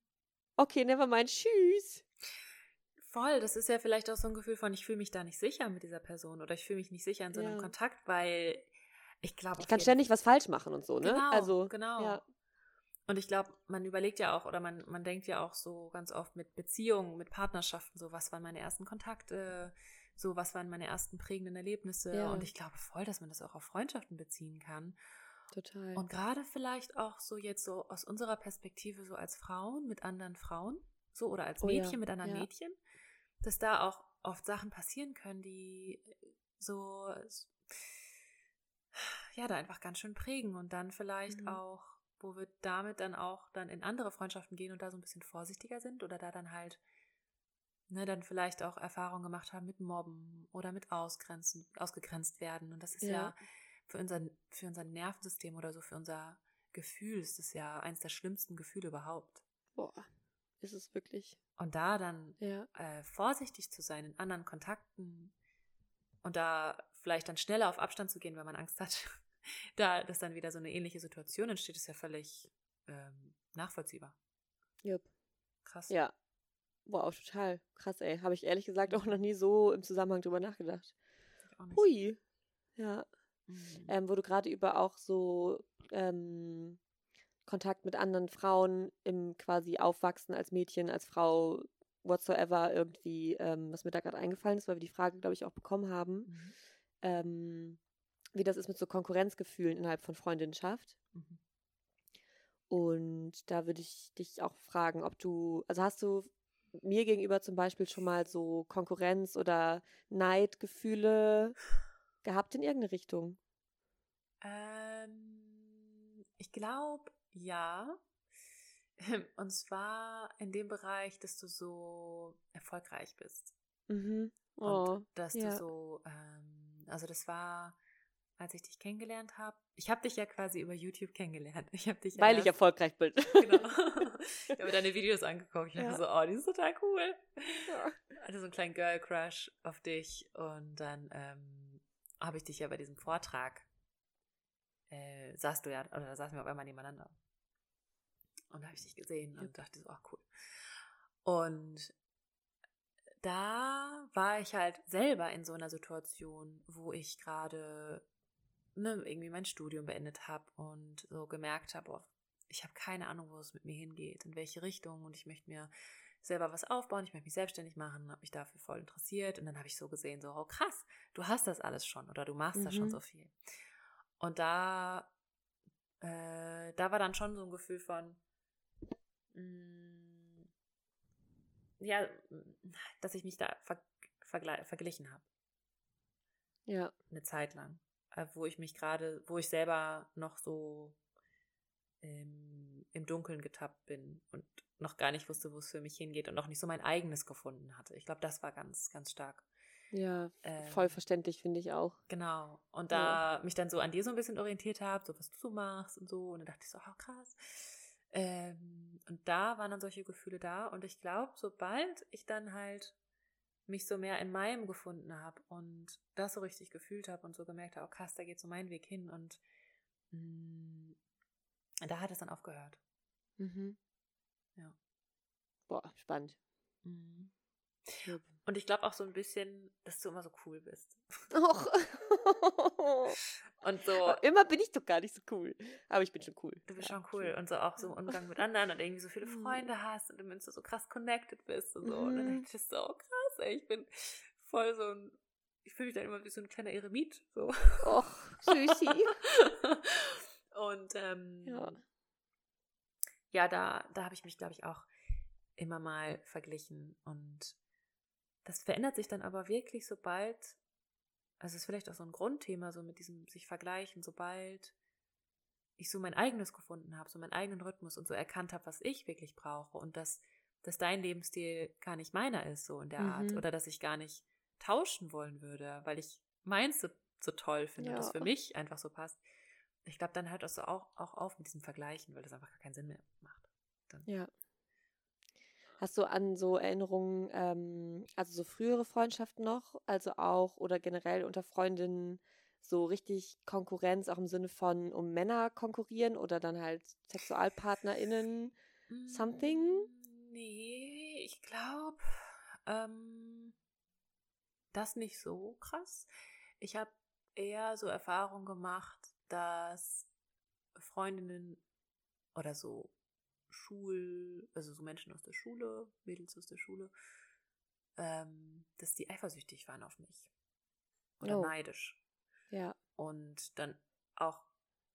okay, never mind, tschüss. Voll, das ist ja vielleicht auch so ein Gefühl von, ich fühle mich da nicht sicher mit dieser Person oder ich fühle mich nicht sicher in so einem Ja. Kontakt, weil ich glaube, Ich kann ständig was falsch machen und so, ne? Genau, also, genau. ja. Und ich glaube, man überlegt ja auch oder man, man denkt ja auch so ganz oft mit Beziehungen, mit Partnerschaften, so was waren meine ersten Kontakte, so was waren meine ersten prägenden Erlebnisse. Ja. Und ich glaube voll, dass man das auch auf Freundschaften beziehen kann. Total. Und gerade vielleicht auch so jetzt so aus unserer Perspektive so als Frauen mit anderen Frauen, so oder als Oh ja, Mädchen mit anderen. Mädchen, dass da auch oft Sachen passieren können, die so ja da einfach ganz schön prägen und dann vielleicht Mhm. auch, wo wir damit dann auch dann in andere Freundschaften gehen und da so ein bisschen vorsichtiger sind oder da dann halt ne, dann vielleicht auch Erfahrungen gemacht haben mit Mobben oder mit Ausgrenzen, ausgegrenzt werden. Und das ist ja, Ja. für, unser, für unser Nervensystem oder so, für unser Gefühl ist das ja eins der schlimmsten Gefühle überhaupt. Boah, ist es wirklich. Und da dann Ja. äh, vorsichtig zu sein in anderen Kontakten und da vielleicht dann schneller auf Abstand zu gehen, wenn man Angst hat, da dass dann wieder so eine ähnliche Situation entsteht, ist ja völlig ähm, nachvollziehbar. Jupp. Krass. Ja. Wow, total. Krass, ey. Habe ich ehrlich gesagt auch noch nie so im Zusammenhang drüber nachgedacht. Hui. Ja. Mhm. ähm, wo du gerade über auch so ähm, Kontakt mit anderen Frauen im quasi Aufwachsen als Mädchen, als Frau, whatsoever irgendwie, ähm, was mir da gerade eingefallen ist, weil wir die Frage, glaube ich, auch bekommen haben, Mhm. ähm, wie das ist mit so Konkurrenzgefühlen innerhalb von Freundinnenschaft. Mhm. Und da würde ich dich auch fragen, ob du, also hast du mir gegenüber zum Beispiel schon mal so Konkurrenz- oder Neidgefühle gehabt in irgendeine Richtung? Ähm, ich glaube, ja. Und zwar in dem Bereich, dass du so erfolgreich bist. Mhm. Und Oh, dass ja. du so, ähm, also das war, als ich dich kennengelernt habe. Ich habe dich ja quasi über YouTube kennengelernt. Ich habe dich ja Weil ich erst- erfolgreich bin. Genau. ich habe deine Videos angeguckt. Ich Ja. dachte so, oh, die ist total cool. Ja. Hatte so einen kleinen Girl Crush auf dich und dann ähm, habe ich dich ja bei diesem Vortrag äh, saßt du ja, oder da saßen wir auf einmal nebeneinander. Und da habe ich dich gesehen Ja. und dachte so, ach cool. Und da war ich halt selber in so einer Situation, wo ich gerade ne, irgendwie mein Studium beendet habe und so gemerkt habe, oh, ich habe keine Ahnung, wo es mit mir hingeht, in welche Richtung und ich möchte mir selber was aufbauen, ich möchte mich selbstständig machen, habe mich dafür voll interessiert und dann habe ich so gesehen, so, oh krass, du hast das alles schon oder du machst da schon Mhm. so viel. Und da, äh, da war dann schon so ein Gefühl von, mh, ja, dass ich mich da ver verglichen habe, Ja. eine Zeit lang, äh, wo ich mich gerade, wo ich selber noch so ähm, im Dunkeln getappt bin und noch gar nicht wusste, wo es für mich hingeht und noch nicht so mein eigenes gefunden hatte. Ich glaube, das war ganz, ganz stark. Ja, Ähm, voll verständlich, finde ich auch. Genau. Und Ja. da mich dann so an dir so ein bisschen orientiert habe, so was du so machst und so. Und dann dachte ich so, oh krass. Ähm, und da waren dann solche Gefühle da. Und ich glaube, sobald ich dann halt mich so mehr in meinem gefunden habe und das so richtig gefühlt habe und so gemerkt habe, oh krass, da geht so mein Weg hin und mh, mm, da hat es dann aufgehört. Mhm. Ja. Boah, spannend. Mhm. Und ich glaube auch so ein bisschen, dass du immer so cool bist. Och. und so. Immer bin ich doch gar nicht so cool. Aber ich bin schon cool. Du bist ja, schon cool. Und so auch so im Umgang mit anderen und irgendwie so viele mhm. Freunde hast und du so krass connected bist und so. Mhm. Und dann denke ich so, oh, krass, ey, ich bin voll so ein. Ich fühle mich dann immer wie so ein kleiner Eremit. So. Och, süßi. und ähm, ja. ja, da, da habe ich mich, glaube ich, auch immer mal verglichen und das verändert sich dann aber wirklich, sobald, also es ist vielleicht auch so ein Grundthema, so mit diesem sich vergleichen, sobald ich so mein eigenes gefunden habe, so meinen eigenen Rhythmus und so erkannt habe, was ich wirklich brauche und dass, dass dein Lebensstil gar nicht meiner ist, so in der mhm. Art, oder dass ich gar nicht tauschen wollen würde, weil ich meins so, so toll finde ja. das für mich einfach so passt. Ich glaube, dann hört das so auch, auch auf mit diesem Vergleichen, weil das einfach gar keinen Sinn mehr macht. Dann. Ja, Hast du an so Erinnerungen, ähm, also so frühere Freundschaften noch, also auch oder generell unter Freundinnen so richtig Konkurrenz, auch im Sinne von um Männer konkurrieren oder dann halt SexualpartnerInnen something? Mm, nee, ich glaube, ähm, das nicht so krass. Ich habe eher so Erfahrungen gemacht, dass Freundinnen oder so Schul, also so Menschen aus der Schule, Mädels aus der Schule, ähm, dass die eifersüchtig waren auf mich. Oder oh. neidisch. Ja. Und dann auch,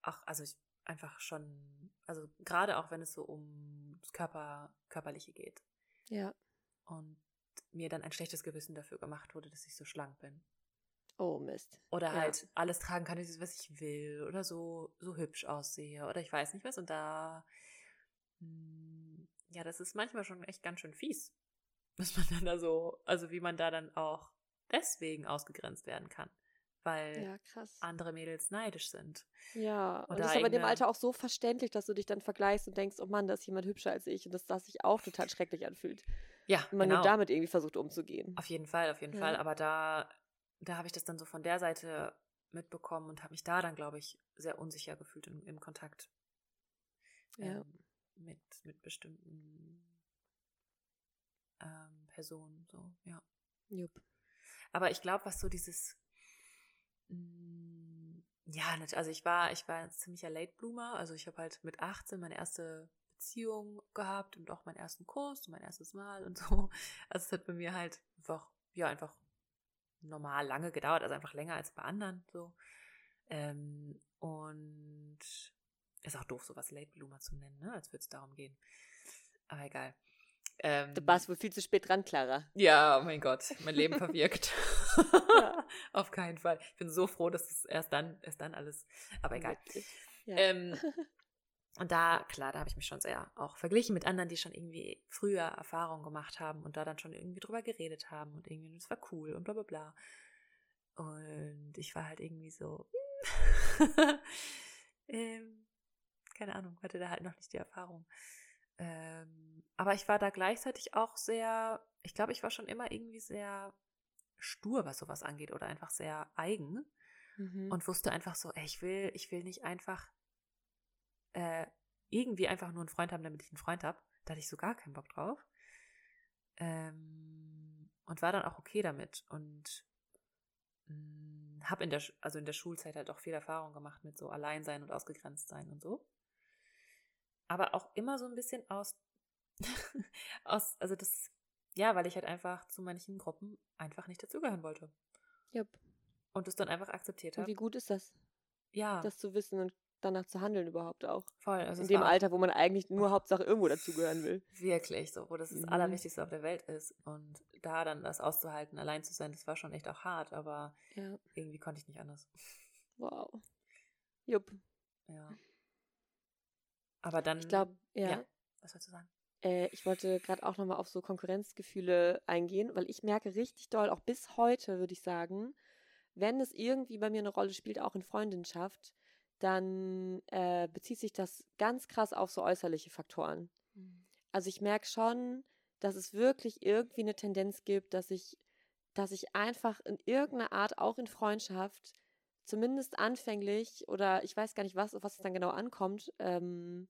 ach, also ich einfach schon, also gerade auch wenn es so um das Körper, Körperliche geht. Ja. Und mir dann ein schlechtes Gewissen dafür gemacht wurde, dass ich so schlank bin. Oh Mist. Oder ja. halt alles tragen kann, was ich will, oder so, so hübsch aussehe, oder ich weiß nicht was. Und da ja, das ist manchmal schon echt ganz schön fies, dass man dann da so, also wie man da dann auch deswegen ausgegrenzt werden kann, weil ja, andere Mädels neidisch sind. Ja, und das ist aber in dem Alter auch so verständlich, dass du dich dann vergleichst und denkst, oh Mann, da ist jemand hübscher als ich und dass das sich auch total schrecklich anfühlt. Ja, wenn man genau. nur damit irgendwie versucht umzugehen. Auf jeden Fall, auf jeden ja. Fall. Aber da, da habe ich das dann so von der Seite mitbekommen und habe mich da dann, glaube ich, sehr unsicher gefühlt im, im Kontakt. Ja. Ähm, mit, mit bestimmten ähm, Personen, so, ja. Jupp. Aber ich glaube, was so dieses, mh, mm, ja, also ich war, ich war ein ziemlicher Late Bloomer, also ich habe halt mit 18 meine erste Beziehung gehabt und auch meinen ersten Kurs und mein erstes Mal und so. Also es hat bei mir halt einfach, ja, einfach normal lange gedauert, also einfach länger als bei anderen, so. Ähm, und ist auch doof, sowas Late Bloomer zu nennen, ne? als würde es darum gehen. Aber egal. Ähm, du warst wohl viel zu spät dran, Clara. Ja, oh mein Gott, mein Leben verwirkt. Auf keinen Fall. Ich bin so froh, dass es erst dann, erst dann alles. Aber egal. Ja. Ähm, und da, klar, da habe ich mich schon sehr auch verglichen mit anderen, die schon irgendwie früher Erfahrungen gemacht haben und da dann schon irgendwie drüber geredet haben und irgendwie, das war cool und bla bla bla. Und ich war halt irgendwie so, ähm, keine Ahnung, hatte da halt noch nicht die Erfahrung. Ähm, aber ich war da gleichzeitig auch sehr, ich glaube, ich war schon immer irgendwie sehr stur, was sowas angeht oder einfach sehr eigen mhm. und wusste einfach so, ey, ich will, ich will nicht einfach äh, irgendwie einfach nur einen Freund haben, damit ich einen Freund habe. Da hatte ich so gar keinen Bock drauf. Ähm, und war dann auch okay damit und mm, habe in der, also in der Schulzeit halt auch viel Erfahrung gemacht mit so Alleinsein und ausgegrenzt sein und so aber auch immer so ein bisschen aus, aus, also das, ja, weil ich halt einfach zu manchen Gruppen einfach nicht dazugehören wollte. Yep. Und es dann einfach akzeptiert habe. Wie gut ist das? Ja. Das zu wissen und danach zu handeln überhaupt auch. Voll. Also In dem Alter, wo man eigentlich nur Hauptsache irgendwo dazugehören will. Wirklich, so, wo das das mhm. Allerwichtigste auf der Welt ist. Und da dann das auszuhalten, allein zu sein, das war schon echt auch hart, aber ja. irgendwie konnte ich nicht anders. Wow. Jupp. Ja. Aber dann. Ich glaube, ja. ja. Was wolltest du sagen? Äh, ich wollte gerade auch nochmal auf so Konkurrenzgefühle eingehen, weil ich merke richtig doll, auch bis heute würde ich sagen, wenn es irgendwie bei mir eine Rolle spielt, auch in Freundinschaft, dann äh, bezieht sich das ganz krass auf so äußerliche Faktoren. Mhm. Also ich merke schon, dass es wirklich irgendwie eine Tendenz gibt, dass ich dass ich einfach in irgendeiner Art, auch in Freundschaft, zumindest anfänglich oder ich weiß gar nicht, was, auf was es dann genau ankommt, ähm,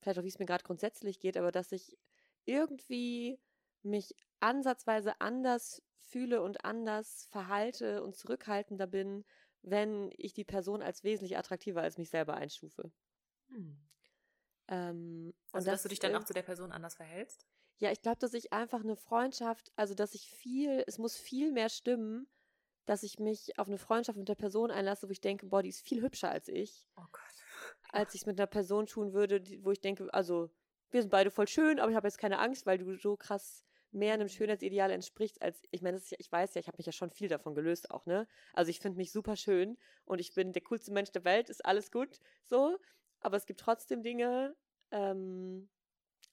vielleicht auch wie es mir gerade grundsätzlich geht, aber dass ich irgendwie mich ansatzweise anders fühle und anders verhalte und zurückhaltender bin, wenn ich die Person als wesentlich attraktiver als mich selber einstufe. Hm. Ähm, also, dass du dich dann auch zu der Person anders verhältst? Ja, ich glaube, dass ich einfach eine Freundschaft, also dass ich viel, es muss viel mehr stimmen, dass ich mich auf eine Freundschaft mit der Person einlasse, wo ich denke, boah, die ist viel hübscher als ich. Oh Gott. Als ich es mit einer Person tun würde, wo ich denke, also wir sind beide voll schön, aber ich habe jetzt keine Angst, weil du so krass mehr einem Schönheitsideal entsprichst, als ich meine, ja, ich weiß ja, ich habe mich ja schon viel davon gelöst auch, ne? Also ich finde mich super schön und ich bin der coolste Mensch der Welt, ist alles gut, so. Aber es gibt trotzdem Dinge, ähm,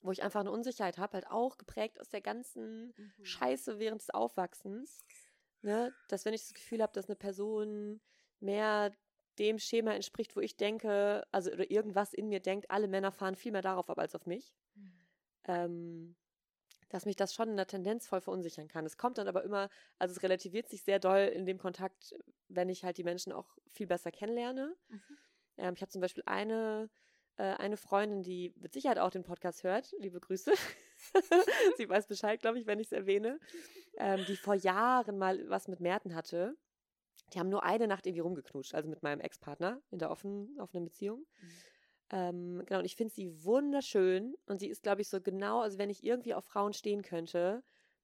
wo ich einfach eine Unsicherheit habe, halt auch geprägt aus der ganzen mhm. Scheiße während des Aufwachsens. Ne? Dass wenn ich das Gefühl habe, dass eine Person mehr dem Schema entspricht, wo ich denke, also oder irgendwas in mir denkt, alle Männer fahren viel mehr darauf ab als auf mich. Mhm. Ähm, dass mich das schon in der Tendenz voll verunsichern kann. Es kommt dann aber immer, also es relativiert sich sehr doll in dem Kontakt, wenn ich halt die Menschen auch viel besser kennenlerne. Mhm. Ähm, ich habe zum Beispiel eine, äh, eine Freundin, die mit Sicherheit auch den Podcast hört. Liebe Grüße. Sie weiß Bescheid, glaube ich, wenn ich es erwähne. Ähm, die vor Jahren mal was mit Merten hatte. Die haben nur eine Nacht irgendwie rumgeknutscht, also mit meinem Ex-Partner in der offenen, offenen Beziehung. Mhm. Ähm, genau, und ich finde sie wunderschön und sie ist, glaube ich, so genau, also wenn ich irgendwie auf Frauen stehen könnte,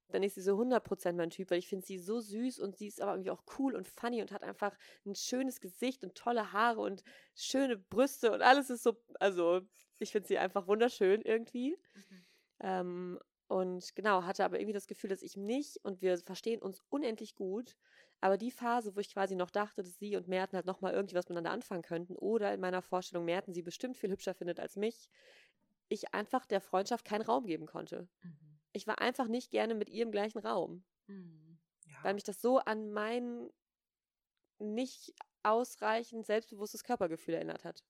dann ist sie so 100% mein Typ, weil ich finde sie so süß und sie ist aber irgendwie auch cool und funny und hat einfach ein schönes Gesicht und tolle Haare und schöne Brüste und alles ist so, also ich finde sie einfach wunderschön irgendwie. Mhm. Ähm, und genau, hatte aber irgendwie das Gefühl, dass ich nicht und wir verstehen uns unendlich gut. Aber die Phase, wo ich quasi noch dachte, dass sie und Merten halt nochmal irgendwie was miteinander anfangen könnten, oder in meiner Vorstellung Merten sie bestimmt viel hübscher findet als mich, ich einfach der Freundschaft keinen Raum geben konnte. Mhm. Ich war einfach nicht gerne mit ihr im gleichen Raum. Mhm. Ja. Weil mich das so an mein nicht ausreichend selbstbewusstes Körpergefühl erinnert hat.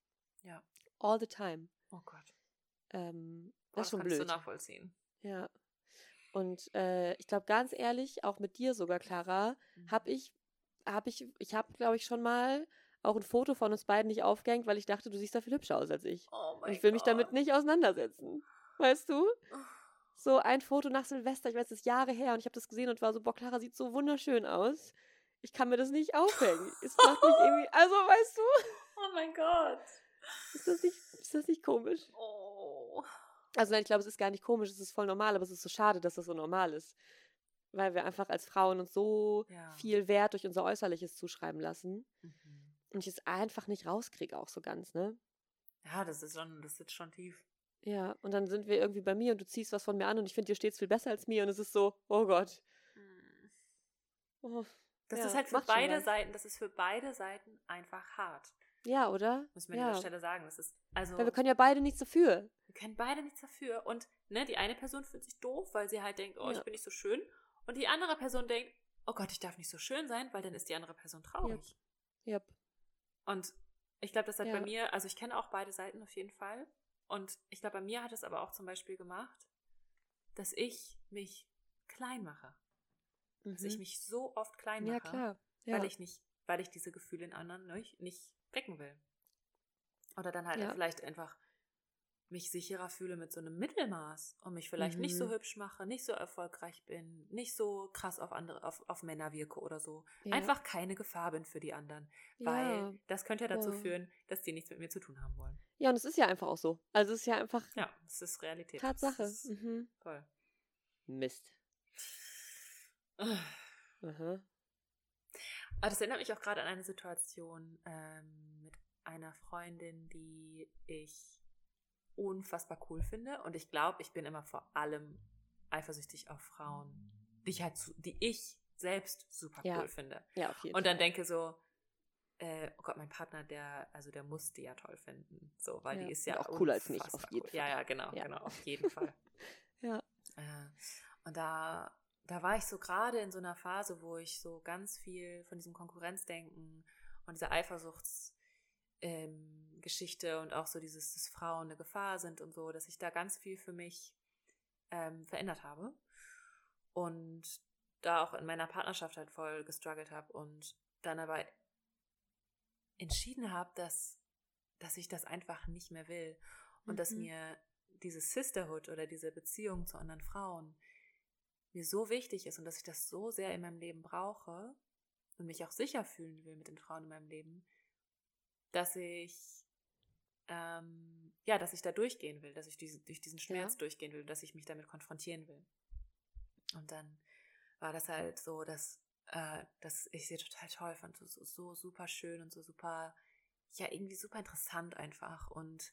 Ja. All the time. Oh Gott. Ähm, das ist schon blöd. du nachvollziehen. Ja. Und äh, ich glaube, ganz ehrlich, auch mit dir sogar, Clara, mhm. habe ich, habe ich, ich habe, glaube ich, schon mal auch ein Foto von uns beiden nicht aufgehängt, weil ich dachte, du siehst da viel hübscher aus als ich. Oh Und ich will mich damit nicht auseinandersetzen. Weißt du? So ein Foto nach Silvester, ich weiß, das ist Jahre her und ich habe das gesehen und war so, boah, Clara sieht so wunderschön aus. Ich kann mir das nicht aufhängen. es macht mich irgendwie, also weißt du? Oh mein Gott. Ist das nicht, ist das nicht komisch? Oh. Also nein, ich glaube, es ist gar nicht komisch, es ist voll normal, aber es ist so schade, dass das so normal ist. Weil wir einfach als Frauen uns so ja. viel Wert durch unser Äußerliches zuschreiben lassen. Mhm. Und ich es einfach nicht rauskriege, auch so ganz, ne? Ja, das ist schon, das sitzt schon tief. Ja, und dann sind wir irgendwie bei mir und du ziehst was von mir an und ich finde, dir steht viel besser als mir und es ist so, oh Gott. Mhm. Oh, das ja, ist halt für beide Seiten, das ist für beide Seiten einfach hart. Ja, oder? Muss man ja. an der Stelle sagen. Das ist, also. Weil wir können ja beide nichts dafür. Wir können beide nichts dafür. Und, ne, die eine Person fühlt sich doof, weil sie halt denkt, oh, ja. ich bin nicht so schön. Und die andere Person denkt, oh Gott, ich darf nicht so schön sein, weil dann ist die andere Person traurig. Ja. Yep. Und ich glaube, das hat ja. bei mir, also ich kenne auch beide Seiten auf jeden Fall. Und ich glaube, bei mir hat es aber auch zum Beispiel gemacht, dass ich mich klein mache. Mhm. Dass ich mhm. mich so oft klein mache. Ja, klar. Ja. Weil ich nicht, weil ich diese Gefühle in anderen nicht, nicht wecken will. Oder dann halt ja. vielleicht einfach mich sicherer fühle mit so einem Mittelmaß und mich vielleicht mhm. nicht so mhm. hübsch mache, nicht so erfolgreich bin, nicht so krass auf andere, auf, auf Männer wirke oder so. Ja. Einfach keine Gefahr bin für die anderen. Weil ja. das könnte ja dazu führen, dass die nichts mit mir zu tun haben wollen. Ja, und es ist ja einfach auch so. Also es ist ja einfach. Ja, es ist Realität. Tatsache. Ist mhm. Toll. Mist. Aha. Aber das erinnert mich auch gerade an eine Situation ähm, mit einer Freundin, die ich unfassbar cool finde. Und ich glaube, ich bin immer vor allem eifersüchtig auf Frauen, die ich halt, die ich selbst super ja. cool finde. Ja, auf jeden Und dann Fall. denke so, äh, oh Gott, mein Partner, der, also der muss die ja toll finden. So, weil ja. die ist ja auch cooler als mich, auf jeden cool. Fall. Ja, ja, genau, ja. genau, auf jeden Fall. ja. Äh, und da da war ich so gerade in so einer Phase, wo ich so ganz viel von diesem Konkurrenzdenken und dieser Eifersuchtsgeschichte ähm, und auch so dieses, dass Frauen eine Gefahr sind und so, dass ich da ganz viel für mich ähm, verändert habe. Und da auch in meiner Partnerschaft halt voll gestruggelt habe und dann aber entschieden habe, dass, dass ich das einfach nicht mehr will und mhm. dass mir diese Sisterhood oder diese Beziehung zu anderen Frauen mir so wichtig ist und dass ich das so sehr in meinem Leben brauche und mich auch sicher fühlen will mit den Frauen in meinem Leben, dass ich ähm, ja, dass ich da durchgehen will, dass ich diese, durch diesen Schmerz ja. durchgehen will, dass ich mich damit konfrontieren will. Und dann war das halt so, dass, äh, dass ich sie total toll fand, so, so, so super schön und so super, ja, irgendwie super interessant einfach. Und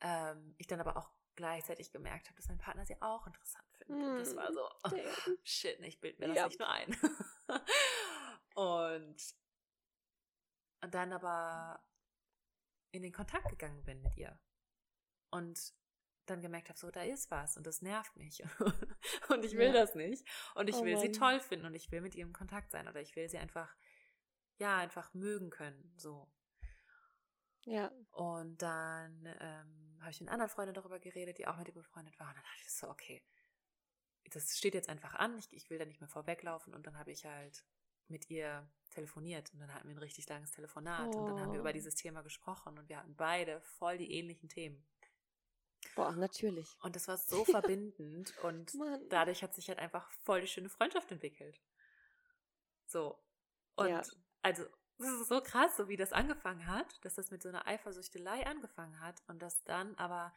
ähm, ich dann aber auch gleichzeitig gemerkt habe, dass mein Partner sie auch interessant findet. Mm, und das war so, oh, shit, ich bild mir das yep. nicht nur ein. und, und dann aber in den Kontakt gegangen bin mit ihr. Und dann gemerkt habe, so, da ist was und das nervt mich. und ich will ja. das nicht. Und ich oh will Mann. sie toll finden und ich will mit ihr im Kontakt sein oder ich will sie einfach, ja, einfach mögen können. So. Ja. Und dann ähm, habe ich mit anderen Freunden darüber geredet, die auch mit ihr befreundet waren. Und dann dachte ich so, okay, das steht jetzt einfach an, ich, ich will da nicht mehr vorweglaufen. Und dann habe ich halt mit ihr telefoniert und dann hatten wir ein richtig langes Telefonat oh. und dann haben wir über oh. dieses Thema gesprochen und wir hatten beide voll die ähnlichen Themen. Boah, natürlich. Und das war so verbindend und Mann. dadurch hat sich halt einfach voll die schöne Freundschaft entwickelt. So. Und ja. also, das ist so krass, so wie das angefangen hat, dass das mit so einer Eifersüchtelei angefangen hat und dass dann aber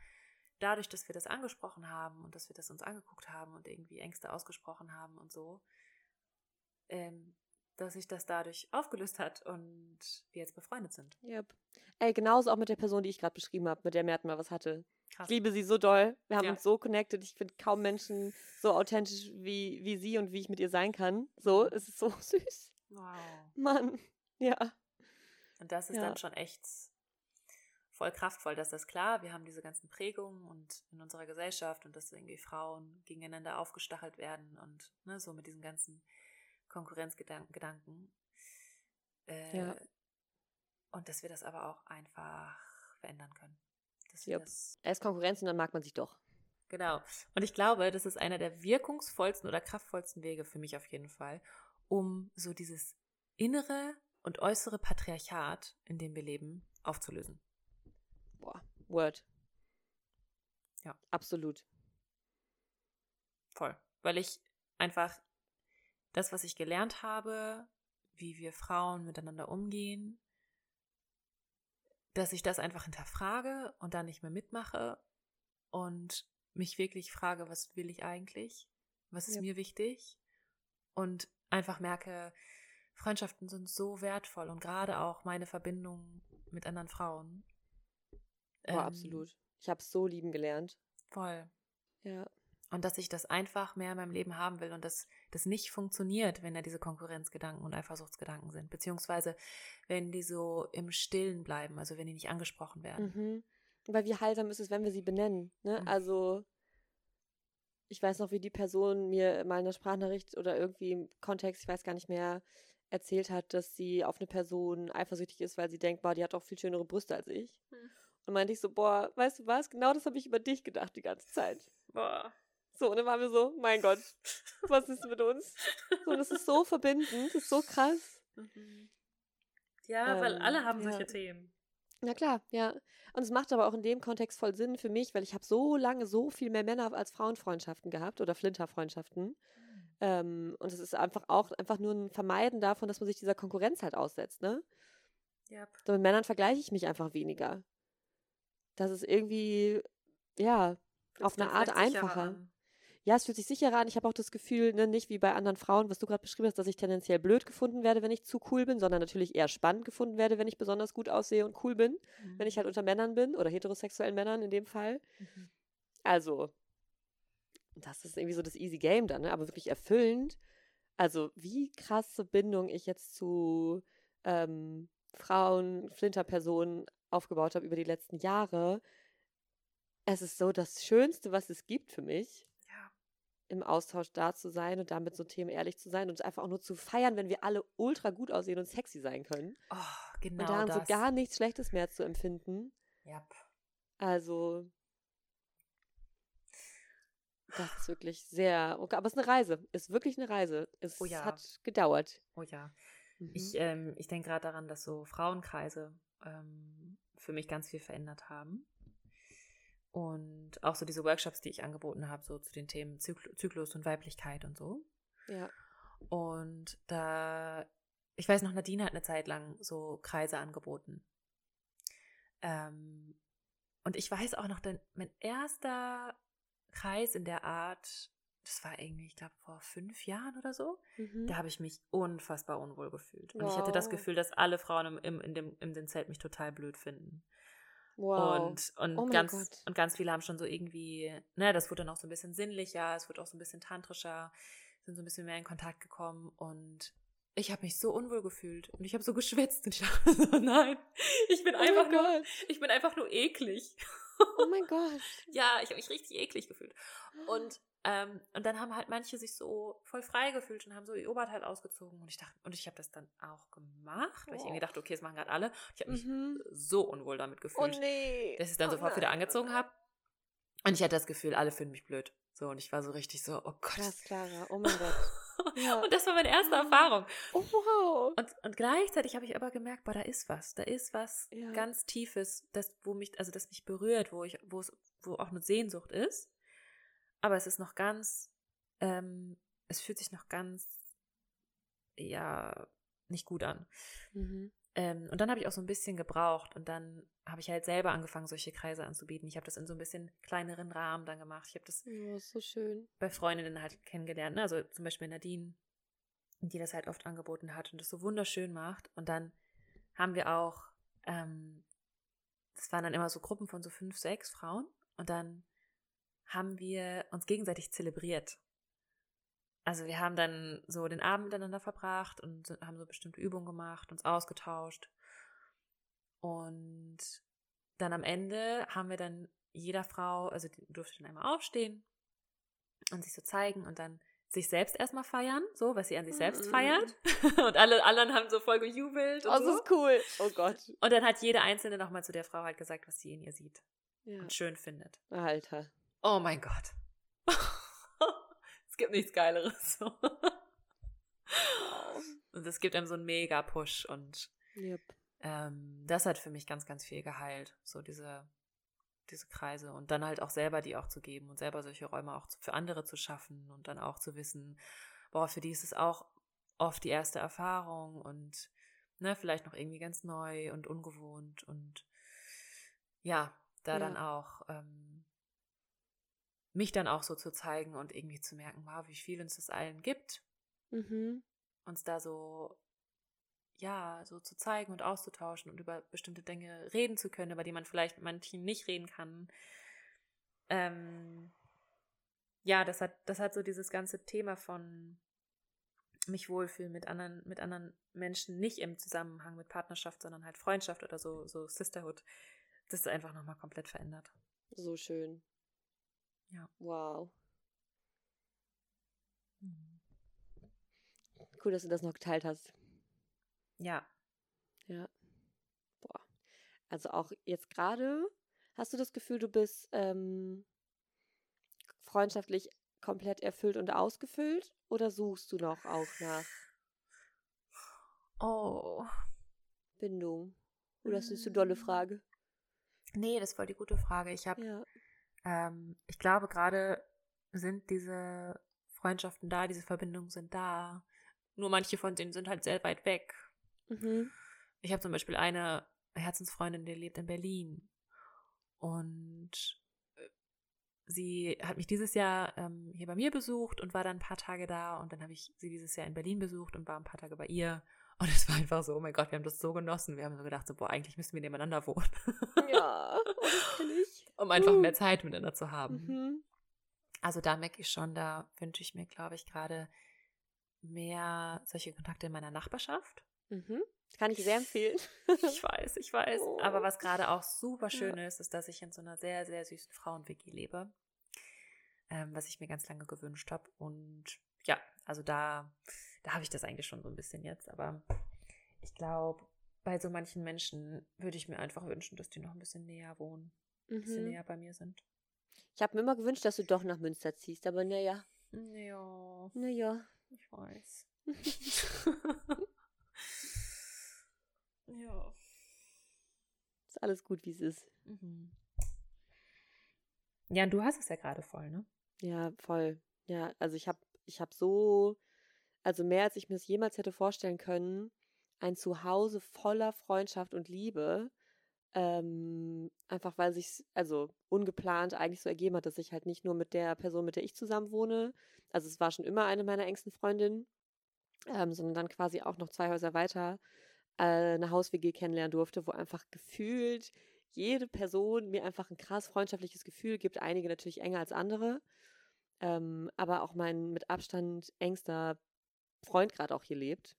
dadurch, dass wir das angesprochen haben und dass wir das uns angeguckt haben und irgendwie Ängste ausgesprochen haben und so, ähm, dass sich das dadurch aufgelöst hat und wir jetzt befreundet sind. Yep. Ey, genauso auch mit der Person, die ich gerade beschrieben habe, mit der Mert mal was hatte. Krass. Ich liebe sie so doll. Wir haben ja. uns so connected. Ich finde kaum Menschen so authentisch wie, wie sie und wie ich mit ihr sein kann. So, mhm. es ist so süß. Wow. Mann, ja. Und das ist ja. dann schon echt voll kraftvoll, dass das klar, wir haben diese ganzen Prägungen und in unserer Gesellschaft und dass irgendwie Frauen gegeneinander aufgestachelt werden und ne, so mit diesen ganzen Konkurrenzgedanken. Äh, ja. Und dass wir das aber auch einfach verändern können. Yep. Erst Konkurrenz und dann mag man sich doch. Genau. Und ich glaube, das ist einer der wirkungsvollsten oder kraftvollsten Wege für mich auf jeden Fall, um so dieses innere und äußere Patriarchat, in dem wir leben, aufzulösen. Boah, Word. Ja. Absolut. Voll. Weil ich einfach das, was ich gelernt habe, wie wir Frauen miteinander umgehen, dass ich das einfach hinterfrage und dann nicht mehr mitmache und mich wirklich frage, was will ich eigentlich? Was ist ja. mir wichtig? Und einfach merke, Freundschaften sind so wertvoll und gerade auch meine Verbindung mit anderen Frauen. Oh, ähm, absolut. Ich habe es so lieben gelernt. Voll. Ja. Und dass ich das einfach mehr in meinem Leben haben will und dass das nicht funktioniert, wenn da diese Konkurrenzgedanken und Eifersuchtsgedanken sind. Beziehungsweise wenn die so im Stillen bleiben, also wenn die nicht angesprochen werden. Mhm. Weil wie heilsam ist es, wenn wir sie benennen. Ne? Mhm. Also ich weiß noch, wie die Person mir mal eine Sprachnachricht oder irgendwie im Kontext, ich weiß gar nicht mehr, erzählt hat, dass sie auf eine Person eifersüchtig ist, weil sie denkt, boah, die hat auch viel schönere Brüste als ich. Mhm. Und meinte ich so, boah, weißt du was? Genau das habe ich über dich gedacht die ganze Zeit. Boah. So, und dann waren wir so, mein Gott, was ist mit uns? So, das ist so verbindend, das ist so krass. Mhm. Ja, ähm, weil alle haben ja. solche Themen. Na klar, ja. Und es macht aber auch in dem Kontext voll Sinn für mich, weil ich habe so lange so viel mehr Männer als Frauenfreundschaften gehabt oder Flinterfreundschaften. Mhm. Ähm, und es ist einfach auch einfach nur ein Vermeiden davon, dass man sich dieser Konkurrenz halt aussetzt, ne? Yep. So mit Männern vergleiche ich mich einfach weniger. Das ist irgendwie, ja, auf eine Art einfacher. An ja, es fühlt sich sicherer an. Ich habe auch das Gefühl, ne, nicht wie bei anderen Frauen, was du gerade beschrieben hast, dass ich tendenziell blöd gefunden werde, wenn ich zu cool bin, sondern natürlich eher spannend gefunden werde, wenn ich besonders gut aussehe und cool bin, mhm. wenn ich halt unter Männern bin oder heterosexuellen Männern in dem Fall. Mhm. Also, das ist irgendwie so das easy Game dann, ne? aber wirklich erfüllend. Also, wie krasse Bindung ich jetzt zu ähm, Frauen, Flinterpersonen aufgebaut habe über die letzten Jahre. Es ist so das Schönste, was es gibt für mich im Austausch da zu sein und damit so Themen ehrlich zu sein und einfach auch nur zu feiern, wenn wir alle ultra gut aussehen und sexy sein können. Oh, genau. Und daran das. so gar nichts Schlechtes mehr zu empfinden. Yep. Also. Das ist wirklich sehr, okay, aber es ist eine Reise, ist wirklich eine Reise. Es Oh ja. hat gedauert. Oh ja. Mhm. Ich, ähm, ich denke gerade daran, dass so Frauenkreise ähm, für mich ganz viel verändert haben. Und auch so diese Workshops, die ich angeboten habe, so zu den Themen Zykl Zyklus und Weiblichkeit und so. ja. Und da, ich weiß noch, Nadine hat eine Zeit lang so Kreise angeboten. Ähm, und ich weiß auch noch, denn mein erster Kreis in der Art, das war irgendwie, ich glaube, vor fünf Jahren oder so. Mhm. Da habe ich mich unfassbar unwohl gefühlt. Und ich hatte das Wow. Gefühl, dass alle Frauen im, im, in, dem, in dem Zelt mich total blöd finden. Wow. Und, und, Oh ganz, Gott. und ganz viele haben schon so irgendwie, ne, das wurde dann auch so ein bisschen sinnlicher, es wurde auch so ein bisschen tantrischer, sind so ein bisschen mehr in Kontakt gekommen und ich habe mich so unwohl gefühlt und ich habe so geschwitzt und ich dachte so, nein, ich bin oh einfach nur, ich bin einfach nur eklig. Oh mein Gott. Ja, ich habe mich richtig eklig gefühlt. Und, ähm, und dann haben halt manche sich so voll frei gefühlt und haben so ihr Oberteil ausgezogen. Und ich dachte, und ich habe das dann auch gemacht, weil ich irgendwie Oh. dachte, okay, das machen gerade alle. Ich habe mich Mhm. so unwohl damit Oh gefühlt, nee. dass ich es dann Oh sofort wieder nein. angezogen habe. Und ich hatte das Gefühl, alle finden mich blöd. So, und ich war so richtig so, oh Gott. Krass, Clara. Oh mein Gott. Ja. Und das war meine erste Erfahrung. Oh wow. Und, und gleichzeitig habe ich aber gemerkt, boah, da ist was. Da ist was Ja. ganz Tiefes, das, wo mich, also das mich berührt, wo ich, wo es, wo auch eine Sehnsucht ist. Aber es ist noch ganz, ähm, es fühlt sich noch ganz, ja, nicht gut an. Mhm. Ähm, und dann habe ich auch so ein bisschen gebraucht und dann habe ich halt selber angefangen, solche Kreise anzubieten. Ich habe das in so ein bisschen kleineren Rahmen dann gemacht. Ich habe das Oh, so schön. bei Freundinnen halt kennengelernt. Ne? Also zum Beispiel Nadine, die das halt oft angeboten hat und das so wunderschön macht. Und dann haben wir auch, ähm, das waren dann immer so Gruppen von so fünf, sechs Frauen. Und dann haben wir uns gegenseitig zelebriert. Also wir haben dann so den Abend miteinander verbracht und haben so bestimmte Übungen gemacht, uns ausgetauscht. Und dann am Ende haben wir dann jeder Frau, also die durfte dann einmal aufstehen und sich so zeigen und dann sich selbst erstmal feiern, so, was sie an sich selbst Mhm. feiert. Und alle anderen haben so voll gejubelt und Oh, das so. ist cool. Oh Gott. Und dann hat jede Einzelne nochmal zu der Frau halt gesagt, was sie in ihr sieht Ja. und schön findet. Alter. Oh mein Gott. es gibt nichts Geileres. Und es gibt einem so einen Mega-Push und Yep. ähm, das hat für mich ganz, ganz viel geheilt. So diese, diese Kreise und dann halt auch selber die auch zu geben und selber solche Räume auch für andere zu schaffen und dann auch zu wissen, boah, für die ist es auch oft die erste Erfahrung und ne, vielleicht noch irgendwie ganz neu und ungewohnt und ja, da Ja. dann auch ähm, mich dann auch so zu zeigen und irgendwie zu merken, wow, wie viel uns das allen gibt Mhm. uns da so, ja, so zu zeigen und auszutauschen und über bestimmte Dinge reden zu können, über die man vielleicht mit manchen nicht reden kann. Ähm, ja, das hat, das hat so dieses ganze Thema von mich wohlfühlen mit anderen, mit anderen Menschen, nicht im Zusammenhang mit Partnerschaft, sondern halt Freundschaft oder so, so Sisterhood. Das ist einfach nochmal komplett verändert. So schön. Ja. Wow. Cool, dass du das noch geteilt hast. Ja, Ja. Boah. Also auch jetzt gerade, hast du das Gefühl, du bist ähm, freundschaftlich komplett erfüllt und ausgefüllt? Oder suchst du noch auch nach Oh. Bindung? Oder ist das eine zu dolle Mm. Frage? Nee, das war die gute Frage. Ich habe Ja. Ähm, ich glaube, gerade sind diese Freundschaften da, diese Verbindungen sind da. Nur manche von denen sind halt sehr weit weg. Mhm. Ich habe zum Beispiel eine Herzensfreundin, die lebt in Berlin. Und äh, sie hat mich dieses Jahr ähm, hier bei mir besucht und war dann ein paar Tage da. Und dann habe ich sie dieses Jahr in Berlin besucht und war ein paar Tage bei ihr. Und es war einfach so, oh mein Gott, wir haben das so genossen. Wir haben so gedacht, so, boah, eigentlich müssten wir nebeneinander wohnen. Ja, oh, das ich. um einfach mehr Zeit miteinander zu haben. Mhm. Also da merke ich schon, da wünsche ich mir, glaube ich, gerade mehr solche Kontakte in meiner Nachbarschaft. Mhm. Kann ich sehr empfehlen. Ich weiß, ich weiß. Oh. Aber was gerade auch super schön ist, ist, dass ich in so einer sehr, sehr süßen Frauen-WG lebe. Ähm, was ich mir ganz lange gewünscht habe. Und ja, also da, da habe ich das eigentlich schon so ein bisschen jetzt. Aber ich glaube, bei so manchen Menschen würde ich mir einfach wünschen, dass die noch ein bisschen näher wohnen, ein bisschen Mhm. näher bei mir sind. Ich habe mir immer gewünscht, dass du doch nach Münster ziehst, aber naja. Ja, Naja. ich weiß. ja. Ist alles gut, wie es ist. Mhm. Ja, und du hast es ja gerade voll, ne? Ja, voll. Ja, also ich habe ich hab so, also mehr als ich mir es jemals hätte vorstellen können, ein Zuhause voller Freundschaft und Liebe. Ähm, einfach weil sich, also ungeplant eigentlich so ergeben hat, dass ich halt nicht nur mit der Person, mit der ich zusammen wohne, also es war schon immer eine meiner engsten Freundinnen, ähm, sondern dann quasi auch noch zwei Häuser weiter äh, eine Haus-WG kennenlernen durfte, wo einfach gefühlt jede Person mir einfach ein krass freundschaftliches Gefühl gibt. Einige natürlich enger als andere. Ähm, aber auch mein mit Abstand engster Freund gerade auch hier lebt.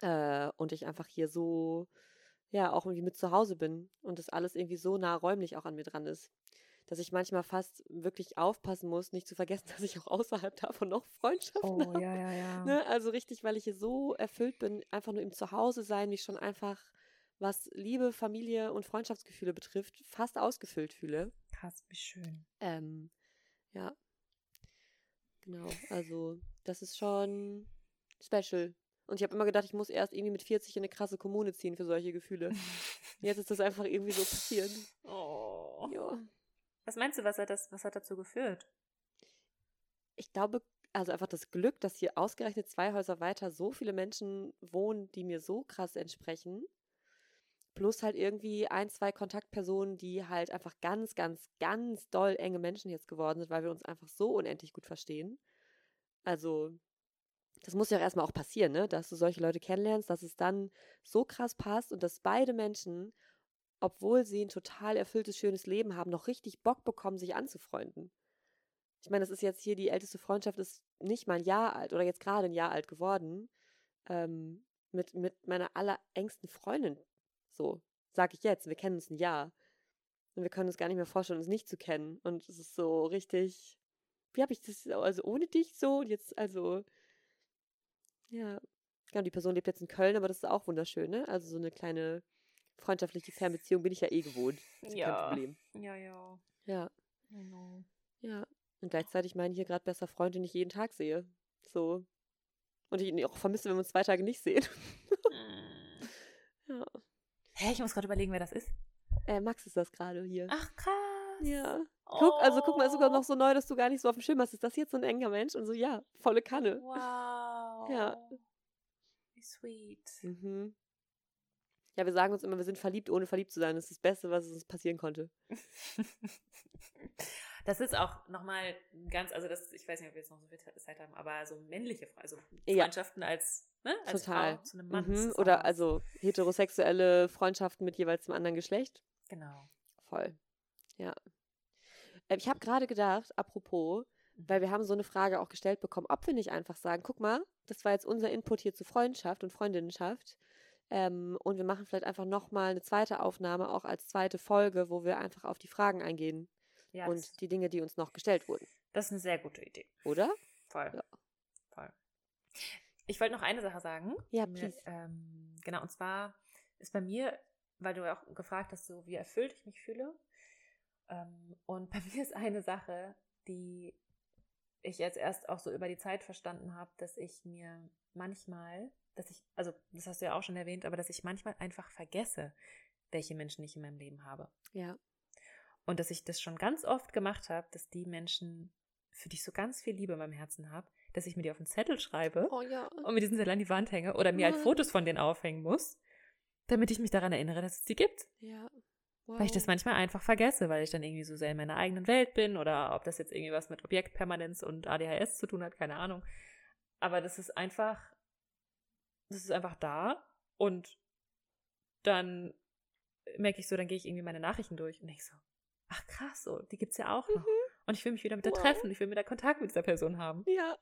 Äh, und ich einfach hier so, ja, auch irgendwie mit zu Hause bin und das alles irgendwie so nah räumlich auch an mir dran ist. Dass ich manchmal fast wirklich aufpassen muss, nicht zu vergessen, dass ich auch außerhalb davon noch Freundschaften Oh, habe. ja, ja, ja. Ne? Also richtig, weil ich hier so erfüllt bin, einfach nur im Zuhause sein, mich schon einfach, was Liebe, Familie und Freundschaftsgefühle betrifft, fast ausgefüllt fühle. Krass, wie schön. Ähm, ja. Genau, also das ist schon special. Und ich habe immer gedacht, ich muss erst irgendwie mit 40 in eine krasse Kommune ziehen für solche Gefühle. Jetzt ist das einfach irgendwie so passiert. Oh. Ja. Was meinst du, was hat, das, was hat dazu geführt? Ich glaube, also einfach das Glück, dass hier ausgerechnet zwei Häuser weiter so viele Menschen wohnen, die mir so krass entsprechen. Plus halt irgendwie ein, zwei Kontaktpersonen, die halt einfach ganz, ganz, ganz doll enge Menschen jetzt geworden sind, weil wir uns einfach so unendlich gut verstehen. Also, das muss ja auch erstmal auch passieren, ne? Dass du solche Leute kennenlernst, dass es dann so krass passt und dass beide Menschen, obwohl sie ein total erfülltes, schönes Leben haben, noch richtig Bock bekommen, sich anzufreunden. Ich meine, das ist jetzt hier die älteste Freundschaft, ist nicht mal ein Jahr alt oder jetzt gerade ein Jahr alt geworden. Ähm, mit, mit meiner allerengsten Freundin. So, sag ich jetzt. Wir kennen uns ein Jahr. Und wir können uns gar nicht mehr vorstellen, uns nicht zu kennen. Und es ist so richtig. Wie habe ich das, also ohne dich so und jetzt, also. Ja. Genau, die Person lebt jetzt in Köln, aber das ist auch wunderschön, ne? Also so eine kleine freundschaftliche Fernbeziehung bin ich ja eh gewohnt. Ist kein Problem. Ja, ja. Ja, Genau. ja. Und gleichzeitig meinen hier gerade bester Freund, den ich jeden Tag sehe. So. Und ich ihn auch vermisse, wenn wir uns zwei Tage nicht sehen. ja. Hä, ich muss gerade überlegen, wer das ist. Äh, Max ist das gerade hier. Ach, krass. Ja. Guck, also guck mal, ist sogar Oh. noch so neu, dass du gar nicht so auf dem Schirm hast. Ist das jetzt so ein enger Mensch? Und so, ja, volle Kanne. Wow. Ja. Wie sweet. Mhm. Ja, wir sagen uns immer, wir sind verliebt, ohne verliebt zu sein. Das ist das Beste, was uns passieren konnte. Das ist auch nochmal ganz, also das, ich weiß nicht, ob wir jetzt noch so viel Zeit haben, aber so männliche, also Ja. Freundschaften als, ne, als Total. Frau zu einem Mann. Mhm. Oder also heterosexuelle Freundschaften mit jeweils dem anderen Geschlecht. Genau. Voll. Ja. Äh, Ich habe gerade gedacht, apropos, Mhm. weil wir haben so eine Frage auch gestellt bekommen, ob wir nicht einfach sagen, guck mal, das war jetzt unser Input hier zu Freundschaft und Freundinnenschaft. Ähm, und wir machen vielleicht einfach nochmal eine zweite Aufnahme, auch als zweite Folge, wo wir einfach auf die Fragen eingehen Ja, und die Dinge, die uns noch gestellt wurden. das ist eine sehr gute Idee. Oder? Voll. Ja. Voll. Ich wollte noch eine Sache sagen. Ja, please. Ähm, genau, und zwar ist bei mir, weil du auch gefragt hast, so wie erfüllt ich mich fühle. Ähm, und bei mir ist eine Sache, die ich jetzt erst auch so über die Zeit verstanden habe, dass ich mir manchmal, dass ich, also das hast du ja auch schon erwähnt, aber dass ich manchmal einfach vergesse, welche Menschen ich in meinem Leben habe. Ja. Und dass ich das schon ganz oft gemacht habe, dass die Menschen, für die ich so ganz viel Liebe in meinem Herzen habe, dass ich mir die auf einen Zettel schreibe Oh ja. und mir diesen Zettel an die Wand hänge oder mir halt Mann. Fotos von denen aufhängen muss, damit ich mich daran erinnere, dass es die gibt. Ja. Weil ich das manchmal einfach vergesse, weil ich dann irgendwie so sehr in meiner eigenen Welt bin oder ob das jetzt irgendwie was mit Objektpermanenz und ADHS zu tun hat, keine Ahnung. Aber das ist einfach, das ist einfach da und dann merke ich so, dann gehe ich irgendwie meine Nachrichten durch und denke so, ach krass, so, die gibt's ja auch noch. Und ich will mich wieder mit der Wow. treffen, ich will wieder Kontakt mit dieser Person haben. Ja.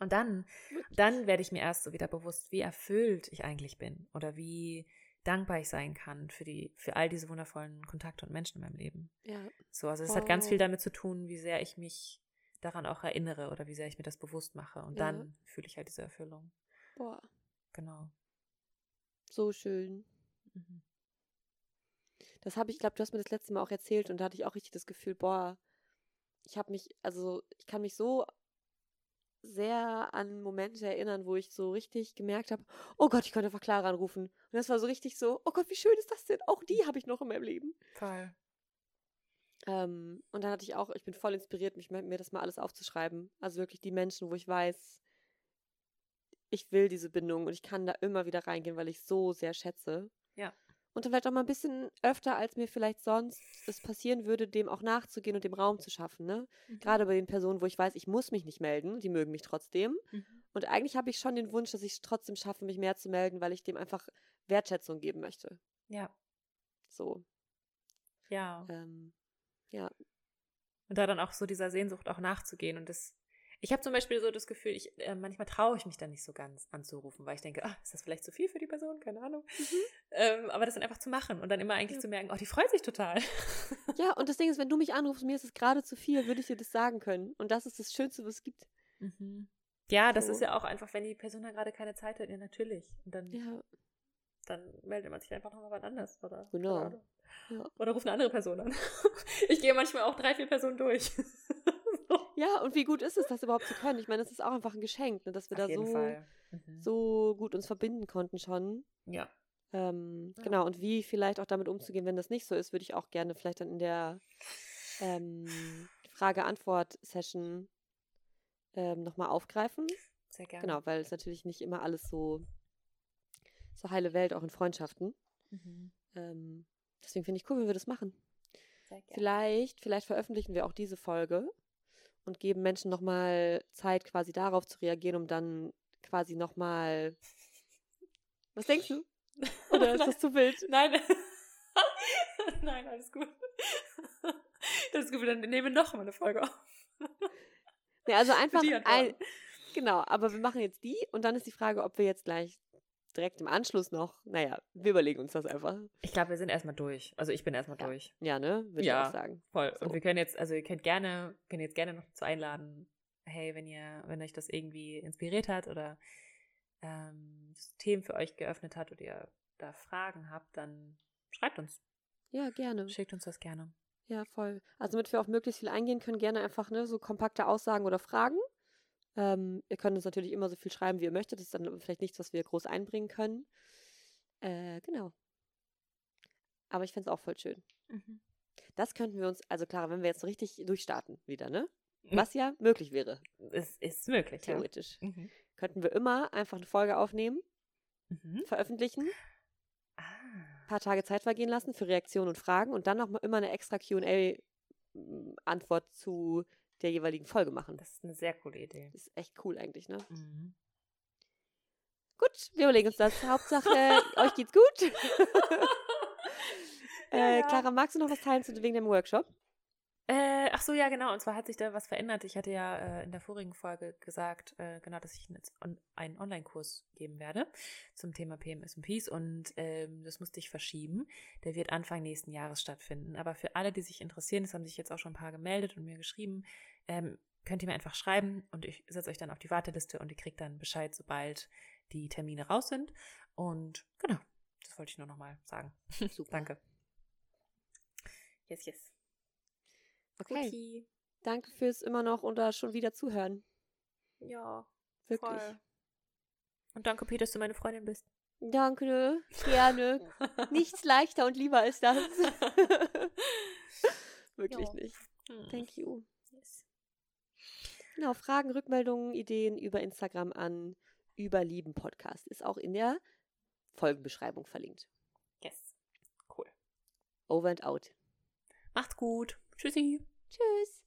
Und dann, dann werde ich mir erst so wieder bewusst, wie erfüllt ich eigentlich bin oder wie dankbar ich sein kann für die, für all diese wundervollen Kontakte und Menschen in meinem Leben. Ja. So, also es hat ganz Wow. viel damit zu tun, wie sehr ich mich daran auch erinnere oder wie sehr ich mir das bewusst mache. Und Ja. dann fühle ich halt diese Erfüllung. Boah. Genau. So schön. Mhm. Das habe ich, glaube, du hast mir das letzte Mal auch erzählt und da hatte ich auch richtig das Gefühl, boah, ich habe mich, also ich kann mich so sehr an Momente erinnern, wo ich so richtig gemerkt habe, oh Gott, ich könnte einfach Clara anrufen. Und das war so richtig so, oh Gott, wie schön ist das denn? Auch die habe ich noch in meinem Leben. Voll. Ähm, und dann hatte ich auch, ich bin voll inspiriert, mich, mir das mal alles aufzuschreiben. Also wirklich die Menschen, wo ich weiß, ich will diese Bindung und ich kann da immer wieder reingehen, weil ich so sehr schätze. Ja. Und dann vielleicht auch mal ein bisschen öfter, als mir vielleicht sonst es passieren würde, dem auch nachzugehen und dem Raum zu schaffen. Ne? Mhm. Gerade bei den Personen, wo ich weiß, ich muss mich nicht melden, die mögen mich trotzdem. Mhm. Und eigentlich habe ich schon den Wunsch, dass ich es trotzdem schaffe, mich mehr zu melden, weil ich dem einfach Wertschätzung geben möchte. Ja. So. Ja. Ähm, ja. Und da dann auch so dieser Sehnsucht auch nachzugehen. Und das, ich habe zum Beispiel so das Gefühl, ich, äh, manchmal traue ich mich dann nicht so ganz anzurufen, weil ich denke, ah, ist das vielleicht zu viel für die Person? Keine Ahnung. Ähm, aber das dann einfach zu machen und dann immer eigentlich Ja. zu merken, oh, die freut sich total. Ja, und das Ding ist, wenn du mich anrufst, mir ist es gerade zu viel, würde ich dir das sagen können. Und das ist das Schönste, was es gibt. Ja, das So. ist ja auch einfach, wenn die Person da gerade keine Zeit hat, ja, natürlich. Und dann, Ja, dann meldet man sich einfach nochmal was anderes. Oder, Genau. Oder, Ja. oder ruft eine andere Person an. Ich gehe manchmal auch drei, vier Personen durch. ja, und wie gut ist es, das überhaupt zu können? Ich meine, das ist auch einfach ein Geschenk, ne, dass wir Auf da so. Mhm. so gut uns verbinden konnten schon. Ja. Ähm, Ja. Genau, und wie vielleicht auch damit umzugehen, wenn das nicht so ist, würde ich auch gerne vielleicht dann in der ähm, Frage-Antwort-Session ähm, nochmal aufgreifen. Sehr gerne. Genau, weil es natürlich nicht immer alles so, so heile Welt, auch in Freundschaften. Mhm. Ähm, deswegen finde ich cool, wenn wir das machen. Sehr gerne. Vielleicht, vielleicht veröffentlichen wir auch diese Folge und geben Menschen nochmal Zeit, quasi darauf zu reagieren, um dann quasi nochmal. Was denkst du? Oder ist das zu wild? Nein. Nein, alles gut. Das Gefühl, dann nehmen wir noch mal eine Folge auf. Nee, also einfach ein. Genau, aber wir machen jetzt die und dann ist die Frage, ob wir jetzt gleich direkt im Anschluss noch. Naja, wir überlegen uns das einfach. Ich glaube, wir sind erstmal durch. Also ich bin erstmal Ja. durch. Ja, ne? Würde Ja. ich auch sagen. Voll. So. Und wir können jetzt, also ihr könnt gerne, können jetzt gerne noch zu einladen, hey, wenn ihr, wenn euch das irgendwie inspiriert hat oder ähm, Themen für euch geöffnet hat oder ihr da Fragen habt, dann schreibt uns. Ja, gerne. Schickt uns das gerne. Ja, voll. Also damit wir auf möglichst viel eingehen können, gerne einfach ne, so kompakte Aussagen oder Fragen. Ähm, ihr könnt uns natürlich immer so viel schreiben, wie ihr möchtet. Das ist dann vielleicht nichts, was wir groß einbringen können. Äh, genau. Aber ich fände es auch voll schön. Das könnten wir uns, also klar, wenn wir jetzt so richtig durchstarten wieder, ne? Mhm. Was ja möglich wäre, Es ist möglich, ja. theoretisch. Mhm. Könnten wir immer einfach eine Folge aufnehmen, Mhm. veröffentlichen, Ah. ein paar Tage Zeit vergehen lassen für Reaktionen und Fragen und dann noch mal immer eine extra QA-Antwort zu der jeweiligen Folge machen. Das ist eine sehr coole Idee. Das ist echt cool eigentlich, ne? Mhm. Gut, wir überlegen uns das. Hauptsache, euch geht's gut. Äh. Clara, magst du noch was teilen zu wegen dem Workshop? Äh, ach so, ja, genau. Und zwar hat sich da was verändert. Ich hatte ja äh, in der vorigen Folge gesagt, äh, genau, dass ich jetzt on einen Online-Kurs geben werde zum Thema PMS und Peace. Und ähm, das musste ich verschieben. Der wird Anfang nächsten Jahres stattfinden. Aber für alle, die sich interessieren, es haben sich jetzt auch schon ein paar gemeldet und mir geschrieben, ähm, könnt ihr mir einfach schreiben und ich setze euch dann auf die Warteliste und ihr kriegt dann Bescheid, sobald die Termine raus sind. Und genau, das wollte ich nur nochmal sagen. Super. Danke. Yes, yes. Okay. Guti. Danke fürs immer noch und da schon wieder zuhören. Ja, Wirklich. voll. Und danke, Peter, dass du meine Freundin bist. Danke, gerne. Nichts leichter und lieber als das. Wirklich Ja. nicht. Hm. Thank you. Genau, Fragen, Rückmeldungen, Ideen über Instagram an Überlieben Podcast. Ist auch in der Folgenbeschreibung verlinkt. Yes. Cool. Over and out. Macht's gut. Tschüssi. Tschüss.